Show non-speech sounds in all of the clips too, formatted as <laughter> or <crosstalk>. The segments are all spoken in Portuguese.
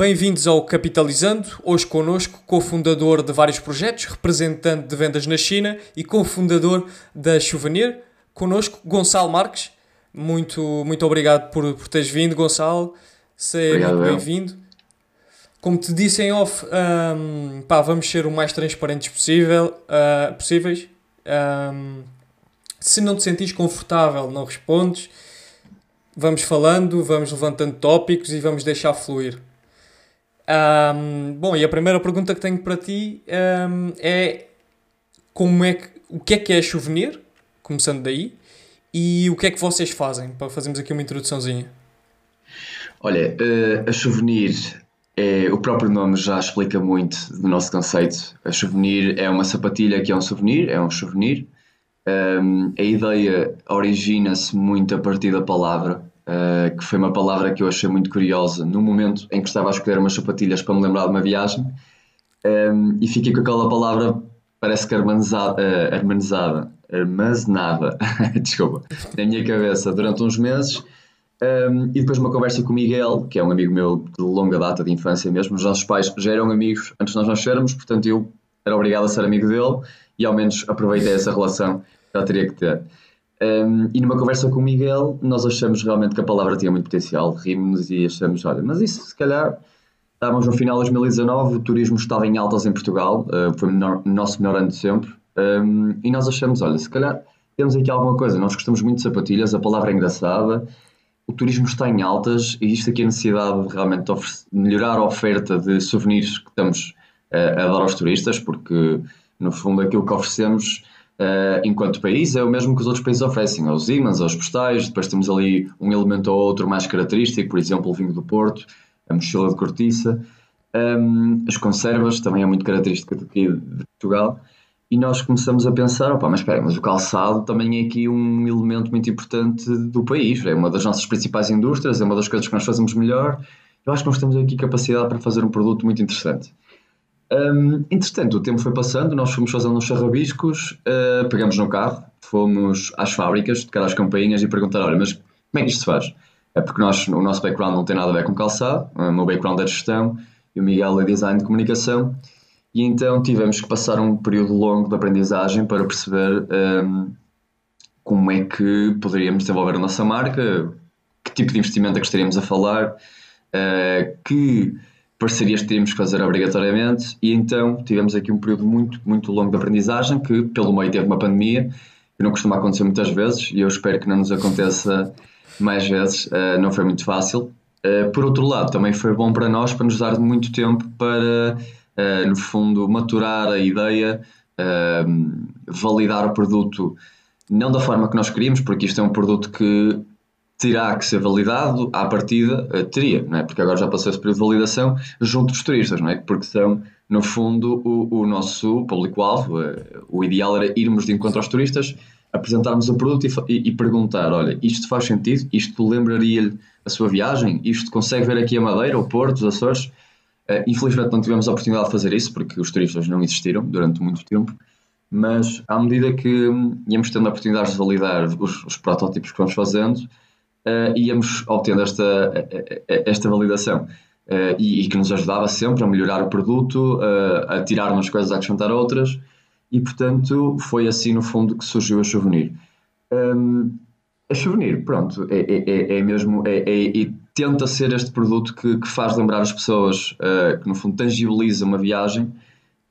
Bem-vindos ao Capitalizando, hoje connosco, cofundador de vários projetos, representante de vendas na China e cofundador da Souvenir. Connosco, Gonçalo Marques. Muito, muito obrigado por, por teres vindo, Gonçalo. Seja muito bem-vindo. Como te disse em off, um, pá, vamos ser o mais transparentes possível, uh, possíveis. Um, se não te sentires confortável, não respondes. Vamos falando, vamos levantando tópicos e vamos deixar fluir. Um, bom, e a primeira pergunta que tenho para ti um, é como é que, o que é que é souvenir, começando daí, e o que é que vocês fazem, para fazermos aqui uma introduçãozinha. Olha, uh, a souvenir, é, o próprio nome já explica muito do nosso conceito. A souvenir é uma sapatilha que é um souvenir, é um souvenir. Um, a ideia origina-se muito a partir da palavra uh, que foi uma palavra que eu achei muito curiosa no momento em que estava a escolher umas sapatilhas para me lembrar de uma viagem um, ehm, e fiquei com aquela palavra parece que armazenada, uh, <laughs> armazenada, desculpa, na minha cabeça durante uns meses um, ehm, e depois uma conversa com o Miguel, que é um amigo meu de longa data, de infância mesmo. Os nossos pais já eram amigos antes de nós nascermos, portanto eu era obrigado a ser amigo dele e ao menos aproveitei essa relação que eu teria que ter. Um, e numa conversa com o Miguel, nós achamos realmente que a palavra tinha muito potencial, rimos e achamos, olha, mas isso se calhar estávamos no final de 2019, o turismo estava em altas em Portugal, uh, foi o nosso melhor ano de sempre, um, e nós achamos, olha, se calhar temos aqui alguma coisa, nós gostamos muito de sapatilhas, a palavra é engraçada, o turismo está em altas e isto aqui é a necessidade de realmente melhorar a oferta de souvenirs que estamos uh, a dar aos turistas, porque no fundo aquilo que oferecemos uh, enquanto país, é o mesmo que os outros países oferecem, aos ímãs, aos postais, depois temos ali um elemento ou outro mais característico, por exemplo, o vinho do Porto, a mochila de cortiça, um, as conservas, também é muito característica daqui de Portugal, e nós começamos a pensar, opa, mas espera, mas o calçado também é aqui um elemento muito importante do país, é uma das nossas principais indústrias, é uma das coisas que nós fazemos melhor, eu acho que nós temos aqui capacidade para fazer um produto muito interessante. Um, entretanto, o tempo foi passando, nós fomos fazendo uns charrabiscos, uh, pegamos no carro, fomos às fábricas, tocar às campainhas e perguntar: olha, mas como é que isto se faz? É porque nós, o nosso background não tem nada a ver com calçado, o meu background é de gestão e o Miguel é design de comunicação, e então tivemos que passar um período longo de aprendizagem para perceber um, como é que poderíamos desenvolver a nossa marca, que tipo de investimento é que estaríamos a falar, uh, que parcerias que teríamos que fazer obrigatoriamente e então tivemos aqui um período muito, muito longo de aprendizagem que pelo meio teve uma pandemia que não costuma acontecer muitas vezes e eu espero que não nos aconteça mais vezes, uh, não foi muito fácil. Uh, por outro lado, também foi bom para nós para nos dar muito tempo para, uh, no fundo, maturar a ideia, validar o produto não da forma que nós queríamos, porque isto é um produto que terá que ser validado à partida, uh, teria, não é? porque agora já passou esse período de validação, junto dos turistas, não é? porque são, no fundo, o, o nosso público-alvo. Uh, o ideal era irmos de encontro aos turistas, apresentarmos o produto e, e, e perguntar: olha, isto faz sentido? Isto lembraria-lhe a sua viagem? Isto consegue ver aqui a Madeira, o Porto, os Açores? Uh, infelizmente não tivemos a oportunidade de fazer isso, porque os turistas não existiram durante muito tempo mas à medida que íamos tendo a oportunidade de validar os, os protótipos que vamos fazendo, uh, íamos obtendo esta, esta validação. Uh, e, e, que nos ajudava sempre a melhorar o produto, uh, a tirar umas coisas, a acrescentar outras, e portanto foi assim no fundo que surgiu a Souvenir. Um, a Souvenir, pronto, é, é, é, é mesmo, é, é, tenta ser este produto que, que faz lembrar as pessoas, uh, que no fundo tangibiliza uma viagem,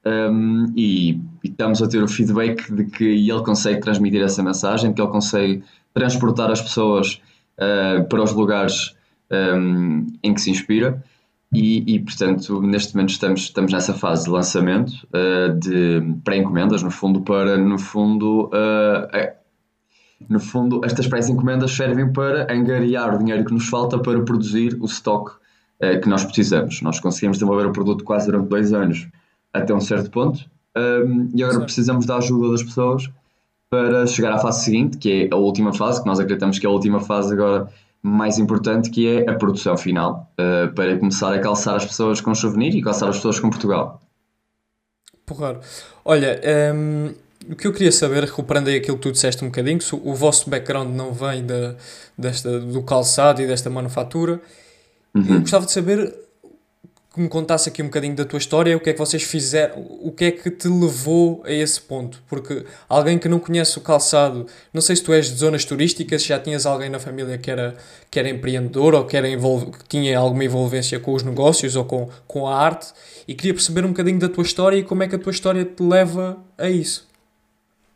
um, e, e, estamos a ter o feedback de que ele consegue transmitir essa mensagem, que ele consegue transportar as pessoas uh, para os lugares um, ehm, em que se inspira. E, e, portanto, neste momento estamos, estamos nessa fase de lançamento uh, de pré-encomendas, no fundo, para, no fundo, uh, no fundo, estas pré-encomendas servem para angariar o dinheiro que nos falta para produzir o estoque que nós precisamos. Nós conseguimos desenvolver o produto quase durante dois anos até um certo ponto um, ehm, e agora certo. precisamos da ajuda das pessoas para chegar à fase seguinte, que é a última fase, que nós acreditamos que é a última fase agora mais importante, que é a produção final, uh, para começar a calçar as pessoas com souvenir e calçar as pessoas com Portugal. Porra. Olha, um, ehm, o que eu queria saber, recuperando aí aquilo que tu disseste um bocadinho, se o vosso background não vem de, desta, do calçado e desta manufatura, uhum. eu gostava de saber que me contasse aqui um bocadinho da tua história, o que é que vocês fizeram, o que é que te levou a esse ponto. Porque alguém que não conhece o calçado, não sei se tu és de zonas turísticas, já tinhas alguém na família que era, que era empreendedor ou que, era que tinha alguma envolvência com os negócios ou com, com a arte, e queria perceber um bocadinho da tua história e como é que a tua história te leva a isso.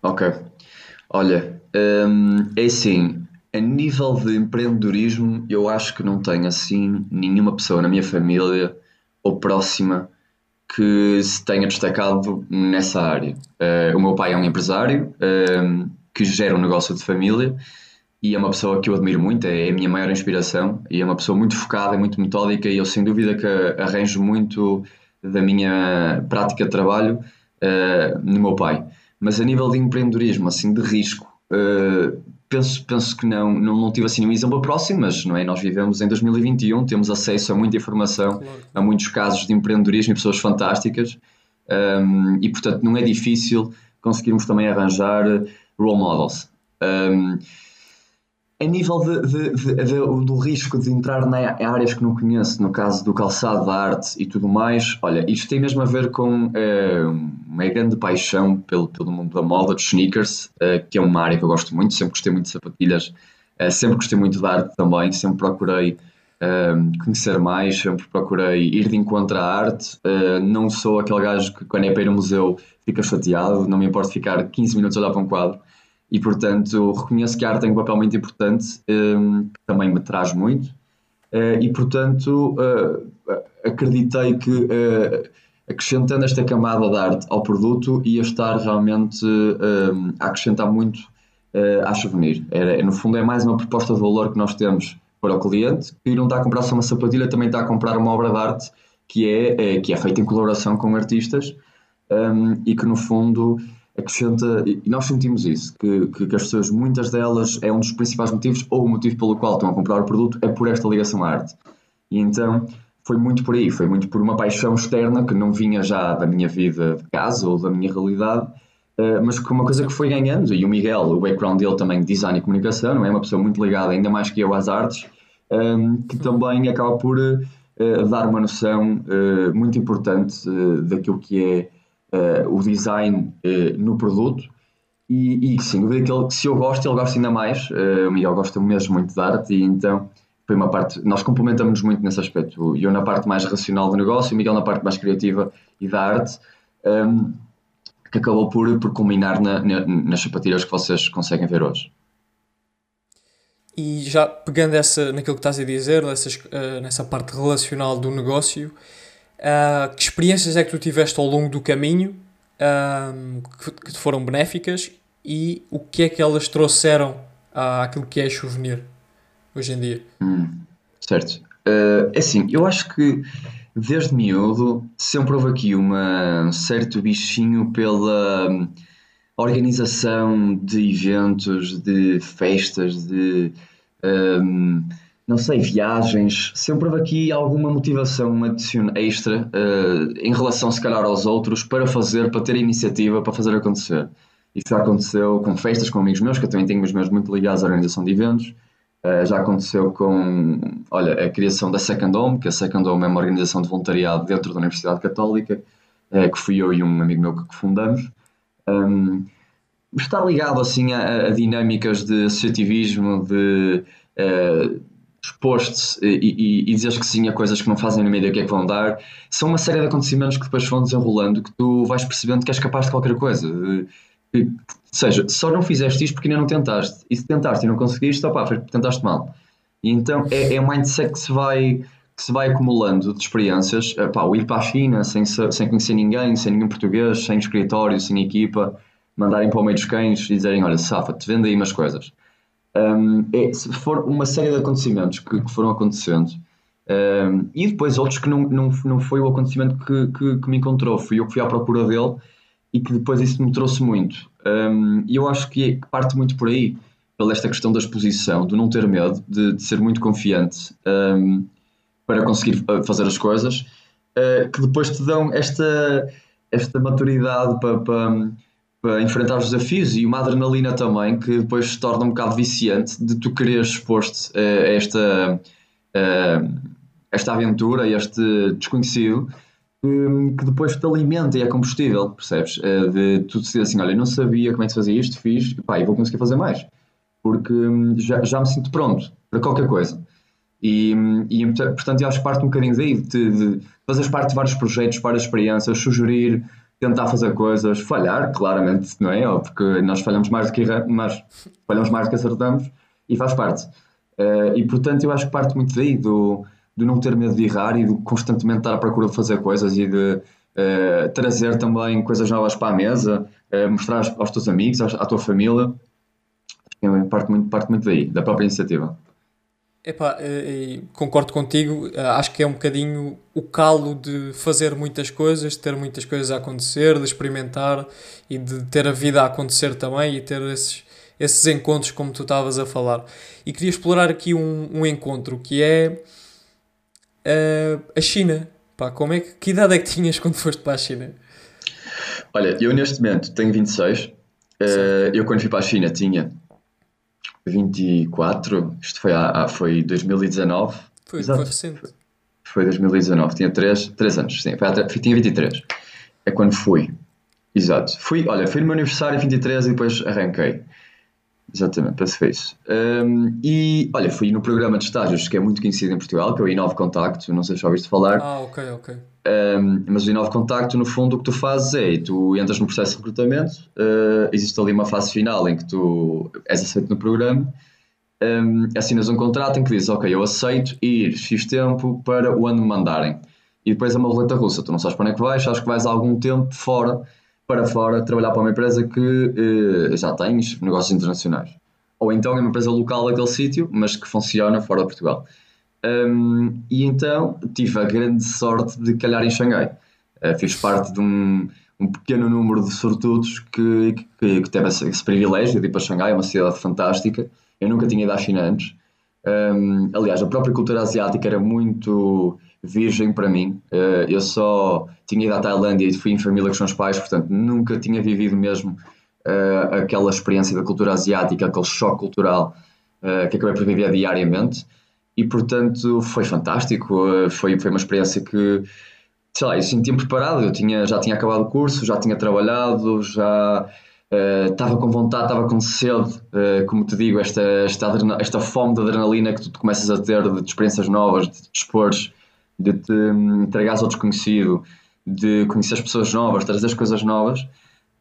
Ok. Olha, hum, é assim, a nível de empreendedorismo, eu acho que não tenho assim nenhuma pessoa na minha família ou próxima que se tenha destacado nessa área. Uh, o meu pai é um empresário uh, que gera um negócio de família e é uma pessoa que eu admiro muito, é a minha maior inspiração e é uma pessoa muito focada, muito metódica e eu sem dúvida que arranjo muito da minha prática de trabalho uh, no meu pai. Mas a nível de empreendedorismo, assim, de risco, penso, penso que não, não, não tive assim nenhum exemplo próximo, mas não é? nós vivemos em 2021, temos acesso a muita informação, claro. a muitos casos de empreendedorismo e pessoas fantásticas, um, e portanto não é difícil conseguirmos também arranjar role models. Um, a nível de, de, de, do risco de entrar em áreas que não conheço, no caso do calçado, da arte e tudo mais, olha, isto tem mesmo a ver com uh, uma grande paixão pelo, pelo mundo da moda, dos sneakers, uh, que é uma área que eu gosto muito, sempre gostei muito de sapatilhas, uh, sempre gostei muito de arte também, sempre procurei conhecer mais, sempre procurei ir de encontro à arte. não sou aquele gajo que, quando é para ir ao museu, fica chateado, não me importa ficar 15 minutos a olhar para um quadro e portanto reconheço que a arte tem um papel muito importante, um, que também me traz muito, uh, e portanto uh, acreditei que uh, acrescentando esta camada de arte ao produto ia estar realmente um, a acrescentar muito à souvenir. Era, no fundo, é mais uma proposta de valor que nós temos para o cliente, que não está a comprar só uma sapatilha, também está a comprar uma obra de arte que é, é que é feita em colaboração com artistas um, e que, no fundo, acrescenta, e nós sentimos isso, que, que, que, as pessoas, muitas delas, é um dos principais motivos, ou o motivo pelo qual estão a comprar o produto, é por esta ligação à arte. E então foi muito por aí, foi muito por uma paixão externa que não vinha já da minha vida de casa ou da minha realidade, uh, mas que uma coisa que foi ganhando. E o Miguel, o background dele também de design e comunicação, não é uma pessoa muito ligada, ainda mais que eu, às artes, ehm, que também acaba por uh, dar uma noção muito importante daquilo que é o design uh, no produto e, e sim, que ele, se eu gosto, ele gosta ainda mais. Uh, o Miguel gosta mesmo muito de arte e então foi uma parte, nós complementamos muito nesse aspecto. Eu na parte mais racional do negócio, o Miguel na parte mais criativa e da arte, um, ehm, que acabou por, por culminar na, na, nas sapatilhas que vocês conseguem ver hoje. E já pegando essa, naquilo que estás a dizer, nessas, uh, nessa parte relacional do negócio, Uh, que experiências é que tu tiveste ao longo do caminho que, que te foram benéficas e o que é que elas trouxeram àquilo que é souvenir hoje em dia? Hum, certo. Uh, é assim, eu acho que desde miúdo sempre houve aqui uma, um certo bichinho pela hum, organização de eventos, de festas, de. Um, não sei, viagens, sempre houve aqui alguma motivação extra uh, em relação, se calhar, aos outros para fazer, para ter iniciativa, para fazer acontecer. Isso já aconteceu com festas, com amigos meus, que eu também tenho amigos meus muito ligados à organização de eventos. Uh, já aconteceu com, olha, a criação da Second Home, que a Second Home é uma organização de voluntariado dentro da Universidade Católica, uh, que fui eu e um amigo meu que fundamos. Um, estar ligado, assim, a, a dinâmicas de associativismo, de... Uh, exposto e, e, e dizeres que sim a coisas que não fazem na ideia o que é que vão dar, são uma série de acontecimentos que depois vão desenrolando que tu vais percebendo que és capaz de qualquer coisa. Ou seja, só não fizeste isto porque ainda não tentaste. E se tentaste e não conseguiste, opá, tentaste mal. E então é, é um mindset que se vai que se vai acumulando de experiências, epá, o ir para a China sem, sem conhecer ninguém, sem ninguém português, sem escritório, sem equipa, mandarem para o meio dos cães e dizerem, olha, safa-te, vende aí umas coisas. Um, é, for uma série de acontecimentos que, que foram acontecendo um, e depois outros que não, não, não foi o acontecimento que, que, que, me encontrou, fui eu que fui à procura dele e que depois isso me trouxe muito. Um, e eu acho que, é, que, parte muito por aí, pela esta questão da exposição, de não ter medo, de, de ser muito confiante para conseguir uh, fazer as coisas, uh, que depois te dão esta, esta maturidade para, para para enfrentar os desafios e uma adrenalina também que depois se torna um bocado viciante de tu querer exposto a esta, a esta aventura, este desconhecido, que, que depois te alimenta e é combustível, percebes? Uh, de tu dizer assim, olha, não sabia como é que se fazia isto, fiz, pá, e vou conseguir fazer mais. Porque hum, já, já me sinto pronto para qualquer coisa. E, e portanto, eu acho que parte um bocadinho daí, de, de fazer parte de vários projetos, várias experiências, sugerir, tentar fazer coisas, falhar, claramente, não é? Porque nós falhamos mais do que mas falhamos mais do que acertamos e faz parte. Uh, e portanto, eu acho que parte muito daí, do, do não ter medo de errar e de constantemente estar à procura de fazer coisas e de uh, trazer também coisas novas para a mesa, uh, mostrar aos, teus amigos, à tua família. Parte muito, parte muito daí, da própria iniciativa. Epá, eh, concordo contigo, eh, acho que é um bocadinho o calo de fazer muitas coisas, de ter muitas coisas a acontecer, de experimentar e de ter a vida a acontecer também e ter esses, esses encontros como tu estavas a falar. E queria explorar aqui um, um encontro que é uh, a China. Pá, como é que, que idade é que tinhas quando foste para a China? Olha, eu neste momento tenho 26. Uh, eu quando fui para a China tinha 24, isto foi, há, foi 2019. Foi, Exato. foi recente. Foi, foi 2019, tinha 3, 3 anos, sim, foi, tinha 23. É quando fui. Exato. Fui, olha, fui no meu aniversário 23 e depois arranquei. Exatamente, foi isso. Um, e olha, fui no programa de estágios que é muito conhecido em Portugal, que é o Inove Contacto, não sei se já ouviste falar. Ah, ok, ok. Um, mas o Inove Contacto, no fundo, o que tu fazes é, tu entras no processo de recrutamento, uh, existe ali uma fase final em que tu és aceito no programa, um, assinas um contrato em que dizes, ok, eu aceito ir X tempo para o ano me mandarem. E depois é uma roleta russa, tu não sabes para onde é que vais, sabes que vais algum tempo fora, para fora, trabalhar para uma empresa que uh, já tens negócios internacionais. Ou então é uma empresa local daquele sítio, mas que funciona fora de Portugal. Um, e então tive a grande sorte de calhar em Xangai. Uh, fiz parte de um, um, pequeno número de sortudos que, que, que teve esse, esse, privilégio de ir para Xangai, é uma cidade fantástica. Eu nunca tinha ido à China antes. Um, aliás, a própria cultura asiática era muito virgem para mim. Uh, eu só tinha ido à Tailândia e fui em família com os meus pais, portanto nunca tinha vivido mesmo uh, aquela experiência da cultura asiática, aquele choque cultural uh, que acabei por viver diariamente e portanto foi fantástico, eh, foi, foi uma experiência que sei lá, eu sentia-me preparado, eu tinha, já tinha acabado o curso, já tinha trabalhado, já uh, estava com vontade, estava com sede, uh, como te digo, esta, esta, esta fome de adrenalina que tu começas a ter de, experiências novas, de te expores, de te um, entregares ao desconhecido, de conhecer as pessoas novas, trazer as coisas novas.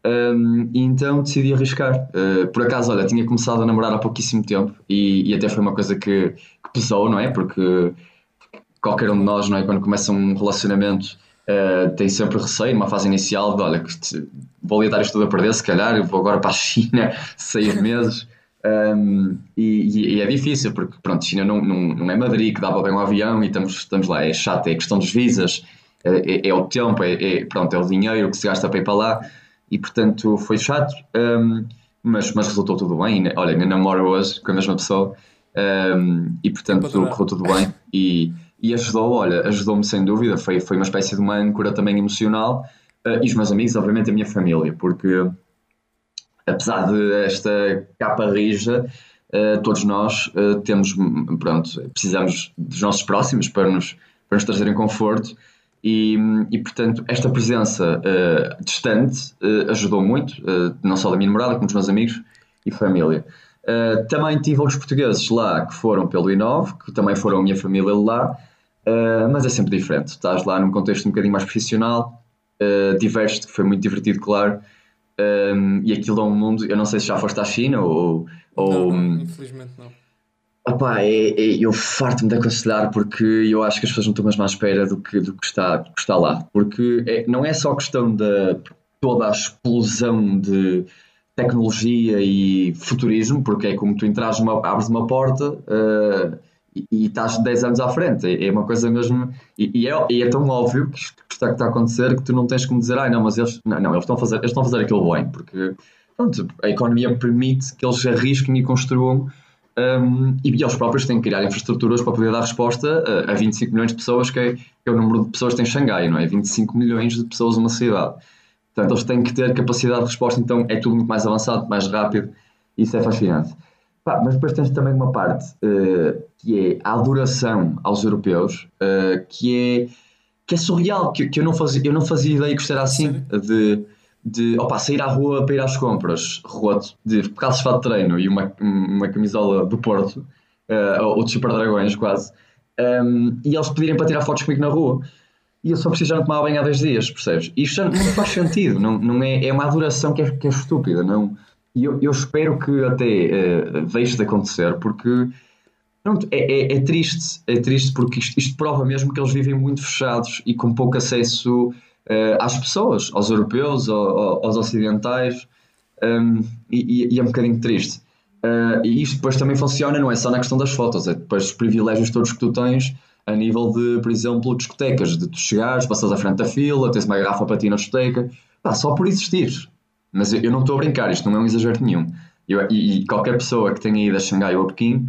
Um, e então decidi arriscar. Uh, por acaso, olha, tinha começado a namorar há pouquíssimo tempo e, e até foi uma coisa que, que, pesou, não é? Porque qualquer um de nós, não é? Quando começa um relacionamento, uh, tem sempre receio, uma fase inicial de: olha, vou ali dar isto tudo a perder, se calhar, vou agora para a China <laughs> seis meses. Um, e, e, é difícil, porque pronto, China não, não, não é Madrid que dá para bem um avião e estamos, estamos lá, é chato, é questão dos visas, é, é, é o tempo, é, é, pronto, é o dinheiro que se gasta para ir para lá e portanto foi chato, um, mas, mas resultou tudo bem. Né? Olha, ainda namoro hoje com a mesma pessoa um, e portanto correu tudo bem e, e ajudou, olha, ajudou-me sem dúvida. Foi, foi uma espécie de uma âncora também emocional uh, e os meus amigos, obviamente, a minha família, porque apesar de esta capa rija. Uh, todos nós uh, temos, pronto, precisamos dos nossos próximos para nos, para nos trazerem conforto e, e, portanto, esta presença uh, distante ajudou muito, não só da minha namorada, como dos meus amigos e família. também tive outros portugueses lá que foram pelo I9, que também foram a minha família lá, mas é sempre diferente. Estás lá num contexto um bocadinho mais profissional, diverso, que foi muito divertido, claro. Um, e aquilo é um mundo, eu não sei se já foste à China ou. ou não, não, infelizmente não Opa, é, é, eu farto-me de aconselhar porque eu acho que as pessoas não estão mesmo à espera do que, do que, está, do que está lá. Porque é, não é só questão da toda a explosão de tecnologia e futurismo, porque é como tu entras uma, abres uma porta uh, e, estás 10 anos à frente. É, é uma coisa mesmo. E, e, é, e, é, tão óbvio que isto está, que está a acontecer que tu não tens como dizer, ai não, mas eles, não, não, eles, estão a fazer, eles estão a fazer aquilo bem, porque pronto, a economia permite que eles arrisquem e construam um, e eles próprios têm que criar infraestruturas para poder dar resposta a, a 25 milhões de pessoas, que é, que é, o número de pessoas que tem Xangai, não é? 25 milhões de pessoas numa cidade. Portanto, eles têm que ter capacidade de resposta, então é tudo muito mais avançado, mais rápido, e isso é fascinante. Pá, mas depois tens também uma parte uh, que é a adoração aos europeus, uh, que, é, que é surreal, que, que eu, não fazia, eu não fazia ideia que isto era assim, de, de opa, sair à rua para ir às compras, roto, de calças de treino e uma, uma camisola do Porto, uh, ou de Super Dragões quase, um, ehm, e eles pedirem para tirar fotos comigo na rua. E eu só preciso já não tomar banho há 10 dias, percebes? Isto não faz sentido, não, não é, é uma adoração que é, que é estúpida, não e eu, eu espero que até uh, deixe de acontecer, porque pronto, é, é, é, triste, é triste porque isto, isto, prova mesmo que eles vivem muito fechados e com pouco acesso uh, às pessoas, aos europeus, ao, aos ocidentais, um, e, e, é um bocadinho triste. Uh, e isto depois também funciona, não é só na questão das fotos, é depois os privilégios todos que tu tens a nível de, por exemplo, discotecas, de tu chegares, passares à frente da fila, tens uma garrafa para ti na discoteca, pá, só por existir. Mas eu não estou a brincar, isto não é um exagero nenhum. Eu, e, e, qualquer pessoa que tenha ido a Xangai ou a Pequim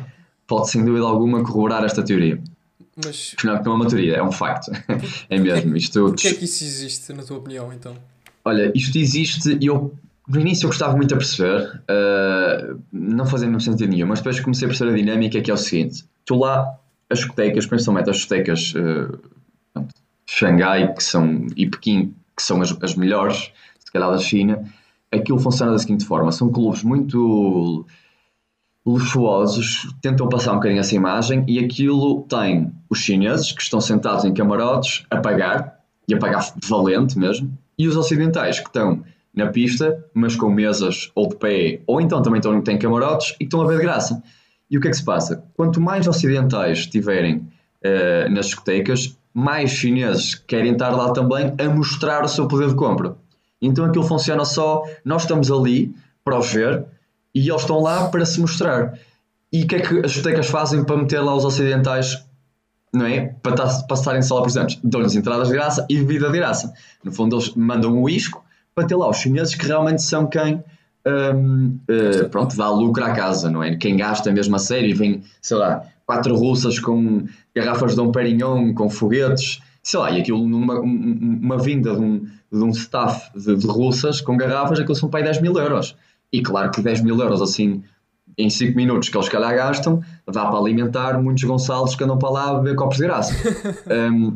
pode sem dúvida alguma corroborar esta teoria. Mas não, não é uma teoria, é um facto. <laughs> é mesmo. Isto... Porquê é que isso existe, na tua opinião, então? Olha, isto existe e eu no início eu gostava muito a perceber, uh, não fazendo sentido nenhum, mas depois comecei a perceber a dinâmica que é o seguinte: tu lá, as discotecas, principalmente as discotecas uh, Xangai que são, e Pequim, que são as, as melhores, se calhar da China, aquilo funciona da seguinte forma: são clubes muito luxuosos, tentam passar um bocadinho essa imagem e aquilo tem os chineses que estão sentados em camarotes a pagar, e a pagar valente mesmo, e os ocidentais que estão na pista, mas com mesas ou de pé, ou então também estão, têm camarotes e que estão a ver de graça. E o que é que se passa? Quanto mais ocidentais estiverem uh, nas discotecas, mais chineses querem estar lá também a mostrar o seu poder de compra. Então aquilo funciona só, nós estamos ali para os ver e eles estão lá para se mostrar. E o que é que as discotecas fazem para meter lá os ocidentais, não é? Para, estar, para estarem só lá presentes? Dão-lhes entradas de graça e bebida de graça. No fundo, eles mandam um isco para ter lá os chineses que realmente são quem um, uh, pronto, dá lucro à casa, não é? Quem gasta mesmo a sério e vem, sei lá, quatro russas com garrafas de Dom Perignon, com foguetes, sei lá, e aquilo numa uma vinda de um, de um staff de, de russas com garrafas, aquilo são para aí 10 mil euros. E claro que 10 mil euros assim em 5 minutos que eles calhar gastam, dá para alimentar muitos Gonçalves que andam para lá a beber copos de graça. <laughs> um,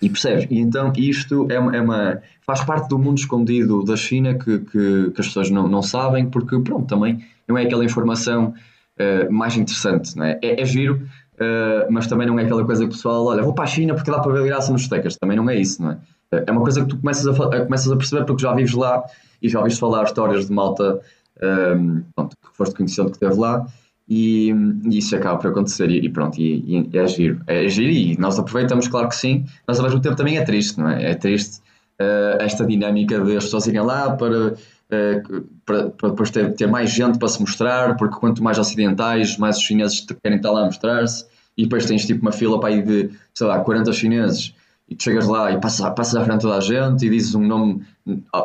e percebes? E então isto é uma, é uma, faz parte do mundo escondido da China que, que, que, as pessoas não, não sabem, porque pronto, também não é aquela informação uh, mais interessante, não é? É, é giro, uh, mas também não é aquela coisa que o pessoal, olha, vou para a China porque dá para beber graça nos tecas, também não é isso, não é? É uma coisa que tu começas a, começas a perceber porque já vives lá e já ouviste falar histórias de malta um, pronto, que foste conhecendo que esteve lá e, e, isso acaba por acontecer e, e pronto, e, e, é giro. É giro e nós aproveitamos, claro que sim, mas ao mesmo tempo também é triste, não é? É triste uh, esta dinâmica de as pessoas irem lá para, uh, para, para, depois ter, ter mais gente para se mostrar, porque quanto mais ocidentais, mais os chineses querem estar lá a mostrar-se e depois tens tipo uma fila para aí de, sei lá, 40 chineses e tu chegas lá e passas, passas à frente toda a gente e dizes um nome,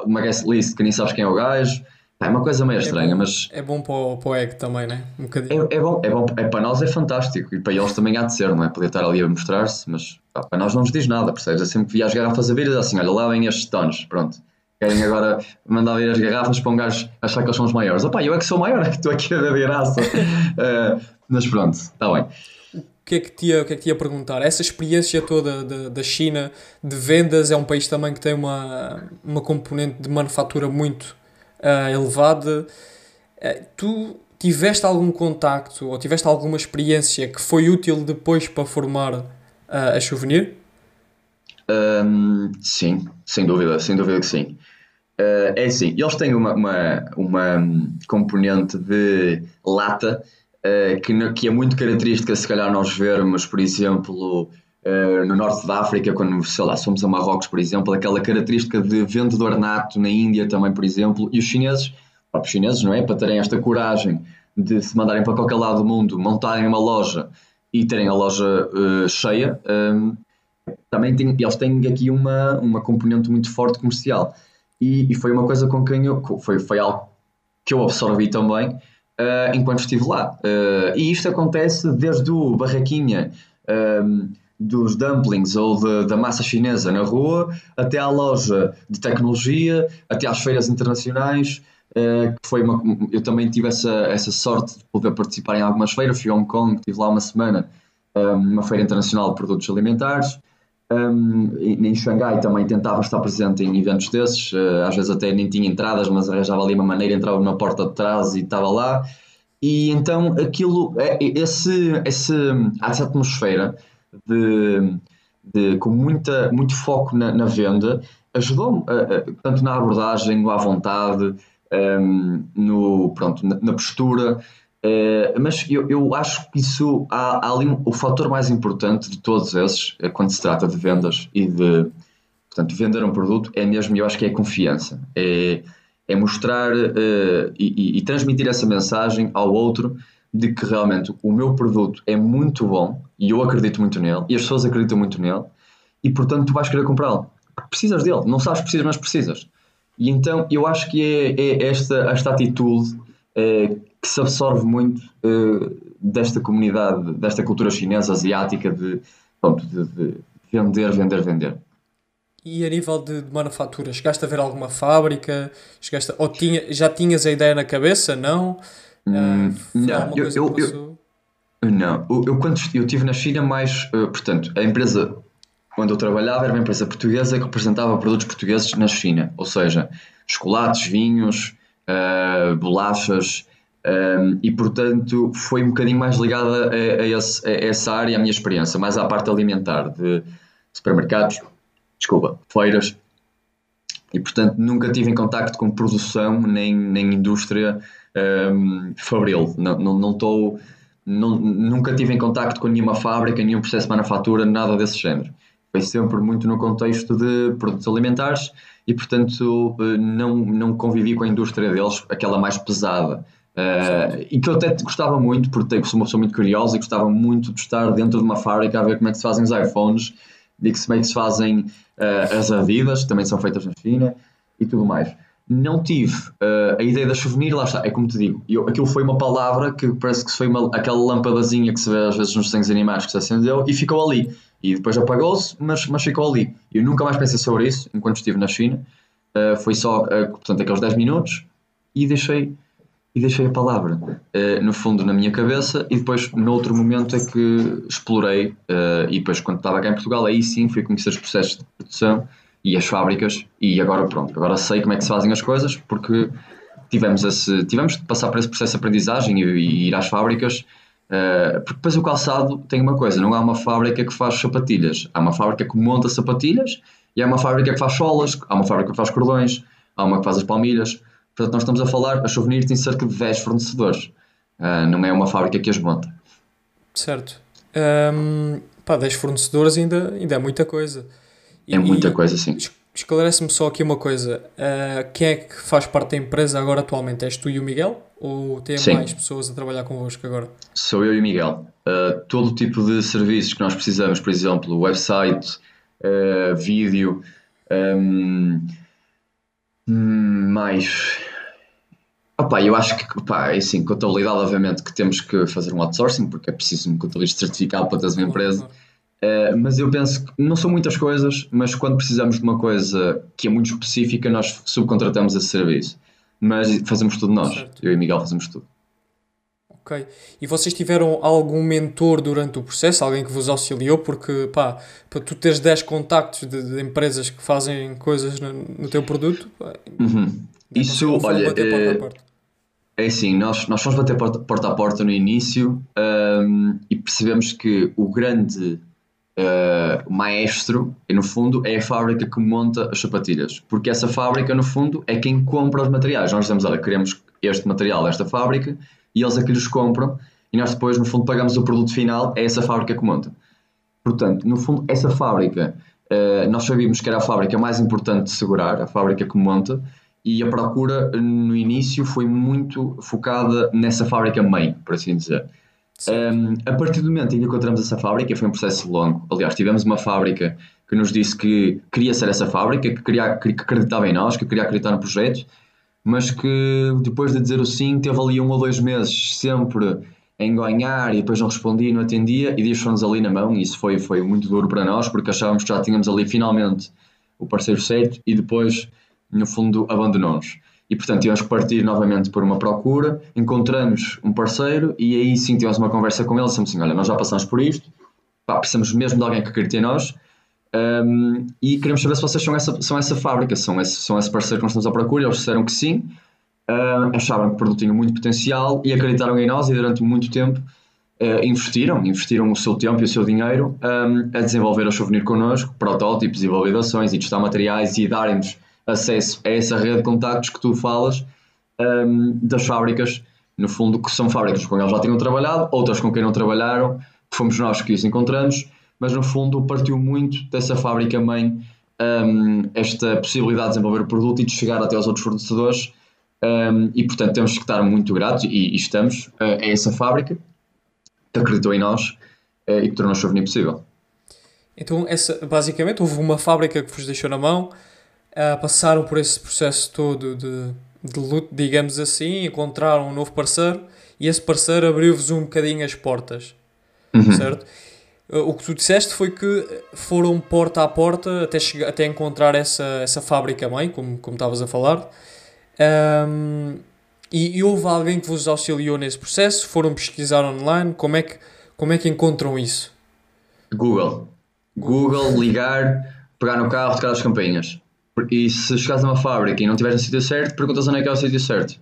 uma guest list que nem sabes quem é o gajo. É uma coisa meio é estranha, bom, mas. É bom para o, para o ego também, né? Um bocadinho. É, é, bom, é bom, é, para nós é fantástico e para eles também há de ser, não é? Poder estar ali a mostrar-se, mas pá, para nós não nos diz nada, percebes? É sempre que via as garrafas a vir e assim: olha, lá vem estes tonos, pronto. Querem agora <laughs> mandar vir as garrafas para um gajo achar que eles são os maiores. Opá, eu é que sou maior, é <laughs> que estou aqui a ver graça. uh, <laughs> mas pronto, está bem que é que te ia, que é que te ia perguntar? Essa experiência toda da, da China de vendas é um país também que tem uma, uma componente de manufatura muito uh, elevada. Uh, tu tiveste algum contacto ou tiveste alguma experiência que foi útil depois para formar uh, a Souvenir? Um, sim, sem dúvida, sem dúvida que sim. Uh, é assim, eles têm uma, uma, uma componente de lata uh, que, que, é muito característica, se calhar, nós vermos, por exemplo, uh, no norte da África, quando, sei lá, somos a Marrocos, por exemplo, aquela característica de vendedor nato na Índia também, por exemplo, e os chineses, próprios chineses, não é? Para terem esta coragem de se mandarem para qualquer lado do mundo, montarem uma loja e terem a loja uh, cheia, um, também tem, eles têm aqui uma, uma componente muito forte comercial. E, e, foi uma coisa com quem eu. Foi, foi algo que eu absorvi também uh, enquanto estive lá. Uh, e isto acontece desde o barraquinha um, ehm, dos dumplings ou de, da massa chinesa na rua, até à loja de tecnologia, até às feiras internacionais. Uh, que foi uma, eu também tive essa, essa sorte de poder participar em algumas feiras. Fui a Hong Kong, estive lá uma semana, um, uma feira internacional de produtos alimentares. Um, em Xangai também tentava estar presente em eventos desses, uh, às vezes até nem tinha entradas, mas arranjava ali uma maneira, entrava na porta de trás e estava lá. E então aquilo, é, esse, esse, essa atmosfera de, de, com muita, muito foco na, na venda ajudou-me, tanto na abordagem, no à vontade, um, no, pronto, na, na postura. Uh, mas eu, eu acho que isso há, há ali o fator mais importante de todos esses, é quando se trata de vendas e de portanto, vender um produto, é mesmo, eu acho que é a confiança. É, é mostrar uh, e, e, transmitir essa mensagem ao outro de que realmente o meu produto é muito bom e eu acredito muito nele e as pessoas acreditam muito nele e portanto tu vais querer comprá-lo. Precisas dele, não sabes precisas, mas precisas. E então eu acho que é, é esta, esta atitude que se absorve muito é, desta comunidade, desta cultura chinesa, asiática, de, pronto, de, de vender, vender, vender. E a nível de, de, manufatura, chegaste a ver alguma fábrica? Chegaste a, ou tinha, já tinhas a ideia na cabeça? Não? Hum, uh, não, eu, eu, eu, não. Eu, eu, quando eu estive na China, mais, uh, portanto, a empresa onde eu trabalhava era uma empresa portuguesa que representava produtos portugueses na China, ou seja, chocolates, vinhos, uh, bolachas, um, e portanto foi um bocadinho mais ligada a, a, esse, a, essa área, a minha experiência, mais à parte alimentar, de supermercados, desculpa, feiras, e portanto nunca tive em contacto com produção nem, nem indústria um, fabril, não. Não, não não, nunca tive em contacto com nenhuma fábrica, nenhum processo de manufatura, nada desse género foi sempre muito no contexto de produtos alimentares e, portanto, eh, não, não convivi com a indústria deles, aquela mais pesada. Uh, e que eu até gostava muito, porque sou uma pessoa muito curiosa e gostava muito de estar dentro de uma fábrica a ver como é que se fazem os iPhones e como é que se fazem uh, as Adidas, que também são feitas na China e tudo mais. Não tive uh, a ideia da souvenir, lá está, é como te digo, eu, aquilo foi uma palavra que parece que foi uma, aquela lâmpadazinha que se vê às vezes nos desenhos animais que se acendeu e ficou ali. E depois apagou-se, mas, mas ficou ali. Eu nunca mais pensei sobre isso enquanto estive na China. Foi só, portanto, aqueles 10 minutos e deixei, e deixei a palavra, uh, no fundo, na minha cabeça. E depois, no outro momento, é que explorei. e depois, quando estava cá em Portugal, aí sim fui conhecer os processos de produção e as fábricas. E agora, pronto, agora sei como é que se fazem as coisas, porque tivemos, esse, tivemos de passar por esse processo de aprendizagem e, e ir às fábricas Uh, porque depois o calçado tem uma coisa, não há uma fábrica que faz sapatilhas, há uma fábrica que monta sapatilhas e há uma fábrica que faz solas, há uma fábrica que faz cordões, há uma que faz as palmilhas. Portanto, nós estamos a falar, a Souvenir tem cerca de 10 fornecedores, uh, não é uma fábrica que as monta. Certo. Um, pá, 10 fornecedores ainda, ainda é muita coisa. E, é muita coisa, sim. Esclarece-me só aqui uma coisa. Uh, quem é que faz parte da empresa agora atualmente? És tu e o Miguel? Ou tem Sim. mais pessoas a trabalhar convosco agora? Sou eu e o Miguel. Uh, todo tipo de serviços que nós precisamos, por exemplo, website, vídeo, um, mais. Opa, eu acho que, opa, é assim, contabilidade, obviamente, que temos que fazer um outsourcing, porque é preciso um contabilista certificado para teres uma empresa. Uh, mas eu penso que não são muitas coisas, mas quando precisamos de uma coisa que é muito específica, nós subcontratamos esse serviço mas fazemos tudo nós. Certo. Eu e Miguel fazemos tudo. Ok. E vocês tiveram algum mentor durante o processo? Alguém que vos auxiliou? Porque, pá, para tu teres 10 contactos de, de empresas que fazem coisas no, no teu produto, pá, uhum. isso, olha, é, porta é assim, nós, nós fomos bater porta, porta a porta no início um, e percebemos que o grande uh, maestro, no fundo é a fábrica que monta as sapatilhas, porque essa fábrica, no fundo, é quem compra os materiais. Nós dizemos, olha, queremos este material desta fábrica, e eles é que lhes compram, e nós depois, no fundo, pagamos o produto final, é essa fábrica que monta. Portanto, no fundo, essa fábrica, uh, nós sabíamos que era a fábrica mais importante de segurar, a fábrica que monta, e a procura no início foi muito focada nessa fábrica mãe, por assim dizer. Um, a partir do momento em que encontramos essa fábrica, foi um processo longo. Aliás, tivemos uma fábrica que nos disse que queria ser essa fábrica, que, queria, que acreditava em nós, que queria acreditar no projeto, mas que depois de dizer o sim, teve ali um ou dois meses sempre a enganhar e depois não respondia, não atendia e deixou-nos ali na mão. E isso foi, foi muito duro para nós, porque achávamos que já tínhamos ali finalmente o parceiro certo e depois, no fundo, abandonou-nos. e portanto tivemos que partir novamente por uma procura, encontramos um parceiro e aí sim tivemos uma conversa com ele, dissemos assim, olha, nós já passamos por isto, pá, precisamos mesmo de alguém que acredite em nós um, e queremos saber se vocês são essa, são essa fábrica, são esse, são esse parceiro que nós estamos à procura, eles disseram que sim, uh, achavam que o produto tinha muito potencial e acreditaram em nós e durante muito tempo uh, investiram, investiram o seu tempo e o seu dinheiro um, a desenvolver a Souvenir connosco, protótipos e validações e testar materiais e darem-nos acesso a essa rede de contactos que tu falas um, das fábricas, no fundo, que são fábricas com quem eles já tinham trabalhado, outras com quem não trabalharam, fomos nós que os encontramos, mas no fundo partiu muito dessa fábrica-mãe um, esta possibilidade de desenvolver o produto e de chegar até aos outros fornecedores. Um, e portanto temos que estar muito gratos, e, e estamos, uh, a essa fábrica que acreditou em nós uh, e que tornou o Souvenir possível. Então, essa, basicamente, houve uma fábrica que vos deixou na mão, uh, passaram por esse processo todo de, de luto, digamos assim, encontraram um novo parceiro e esse parceiro abriu-vos um bocadinho as portas, uhum. certo? Uh, o que tu disseste foi que foram porta a porta até, chegar, até encontrar essa, essa fábrica-mãe, como, como estavas a falar. Um, e, e, houve alguém que vos auxiliou nesse processo? Foram pesquisar online? Como é que, como é que encontram isso? Google. Google, ligar, pegar no carro, tocar as campainhas. E se chegares a uma fábrica e não estiveres no sítio certo, perguntas onde é que é o sítio certo.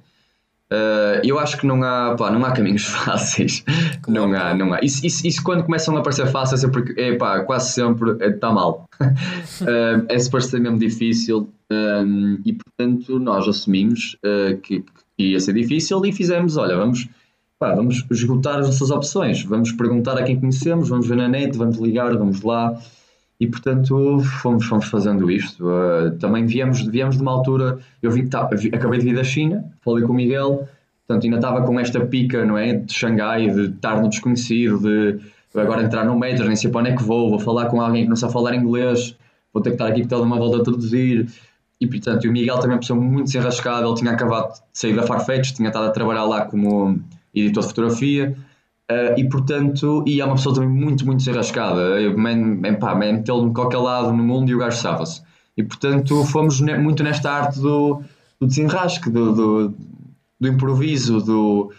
Uh, eu acho que não há, pá, não há caminhos <laughs> fáceis. Claro. Não há, não há. Isso, isso, isso, quando começam a parecer fáceis é porque, é pá, quase sempre está mal. uh, <laughs> é suposto ser mesmo difícil um, e, portanto, nós assumimos uh, que, que, ia ser difícil e fizemos, olha, vamos, pá, vamos esgotar as nossas opções, vamos perguntar a quem conhecemos, vamos ver na net, vamos ligar, vamos lá e portanto fomos, fomos fazendo isto. Uh, também viemos, viemos de uma altura, eu vi, tá, vi, acabei de vir da China, falei com o Miguel, portanto ainda estava com esta pica, não é? De Xangai, de estar no desconhecido, de agora entrar no Major, nem sei para onde é que vou, vou falar com alguém que não sabe falar inglês, vou ter que estar aqui com o telemóvel a traduzir. E portanto, o Miguel também é uma pessoa muito desenrascada, ele tinha acabado de sair da Farfetch, tinha estado a trabalhar lá como editor de fotografia Uh, e portanto, e é uma pessoa também muito, muito desenrascada. Metê-lo em qualquer lado no mundo e o gajo safa-se. E portanto, fomos ne muito nesta arte do, do desenrasque, do, do, do improviso, do,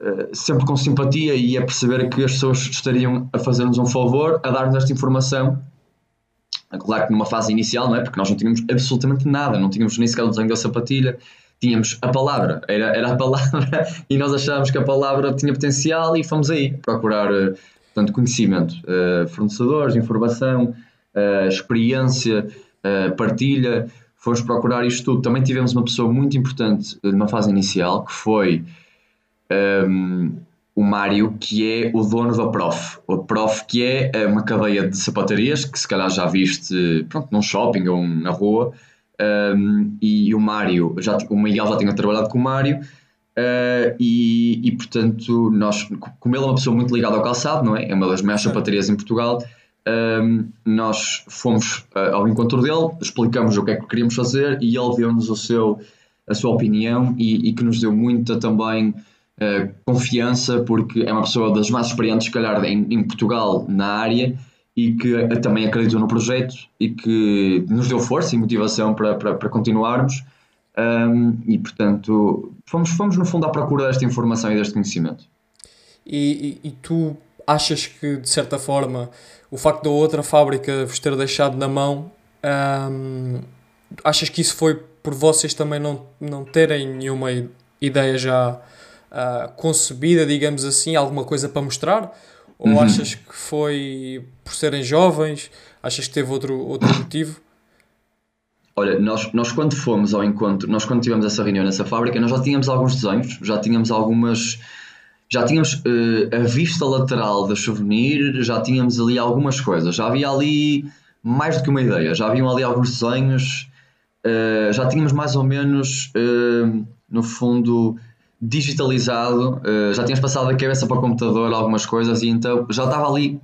uh, sempre com simpatia e a perceber que as pessoas estariam a fazer-nos um favor, a dar-nos esta informação. Claro que numa fase inicial, não é? Porque nós não tínhamos absolutamente nada, não tínhamos nem sequer o desenho da sapatilha tínhamos a palavra, era, era a palavra <laughs> e nós achávamos que a palavra tinha potencial e fomos aí procurar uh, portanto, conhecimento, uh, fornecedores, informação, uh, experiência, partilha, fomos procurar isto tudo. Também tivemos uma pessoa muito importante numa fase inicial que foi um, ehm, o Mário, que é o dono da Prof. O Prof, que é uma cadeia de sapatarias que se calhar já viste pronto, num shopping ou na rua um, e o Mário, já, o Miguel já tinha trabalhado com o Mário, uh, e, e, portanto, nós, como ele é uma pessoa muito ligada ao calçado, não é? É uma das maiores sapatarias em Portugal. Um, nós fomos uh, ao encontro dele, explicamos o que é que queríamos fazer e ele deu-nos o seu, a sua opinião e, e que nos deu muita também uh, confiança, porque é uma pessoa das mais experientes, se calhar, em, em Portugal na área e que também acreditou no projeto e que nos deu força e motivação para, para, para continuarmos. Um, e portanto, fomos, fomos no fundo à procura desta informação e deste conhecimento. E, e, e tu achas que, de certa forma, o facto da outra fábrica vos ter deixado na mão, um, achas que isso foi por vocês também não, não terem nenhuma ideia já uh, concebida, digamos assim, alguma coisa para mostrar? Ou uhum. achas que foi por serem jovens? Achas que teve outro, outro motivo? Olha, nós, nós quando fomos ao encontro, nós quando tivemos essa reunião nessa fábrica, nós já tínhamos alguns desenhos, já tínhamos algumas. Já tínhamos uh, a vista lateral da souvenir, já tínhamos ali algumas coisas, já havia ali mais do que uma ideia, já haviam ali alguns desenhos, uh, já tínhamos mais ou menos, uh, no fundo, digitalizado, uh, já tínhamos passado da cabeça para o computador algumas coisas e então já estava ali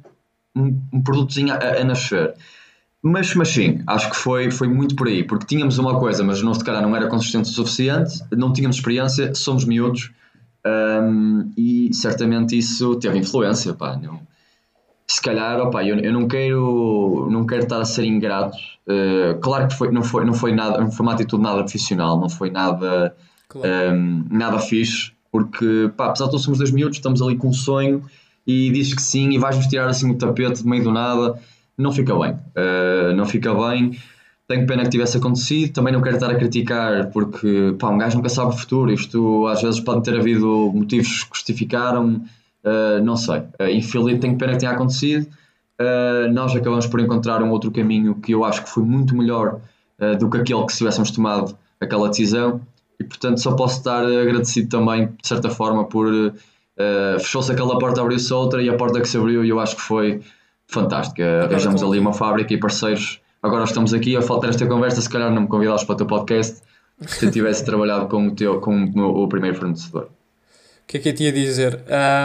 um, um produtozinho a, a, nascer. Mas, mas sim, acho que foi, foi muito por aí, porque tínhamos uma coisa, mas o nosso cara não era consistente o suficiente, não tínhamos experiência, somos miúdos um, e certamente isso teve influência. Pá, não, se calhar, opa, eu, eu não quero não quero estar a ser ingrato. Uh, claro que foi, não, foi, não foi nada, não foi uma atitude nada profissional, não foi nada, claro. um, nada fixe, porque pá, apesar de todos somos dois minutos, estamos ali com um sonho e dizes que sim e vais-nos tirar assim o tapete de meio do nada, não fica bem. Uh, não fica bem. Tenho pena que tivesse acontecido, também não quero estar a criticar porque pá, um gajo nunca sabe o futuro, isto às vezes pode ter havido motivos que justificaram Uh, não sei. Uh, infelizmente tenho pena que tenha acontecido. Uh, nós acabamos por encontrar um outro caminho que eu acho que foi muito melhor do que aquele que se tivéssemos tomado aquela decisão. E portanto só posso estar agradecido também, de certa forma, por fechou-se aquela porta, abriu-se outra e a porta que se abriu eu acho que foi fantástica. Arranjamos ali uma fábrica e parceiros. Agora estamos aqui a faltar esta conversa, se calhar não me convidaste para o teu podcast se eu tivesse <laughs> trabalhado com o, teu, com o primeiro fornecedor o que é que eu tinha a dizer?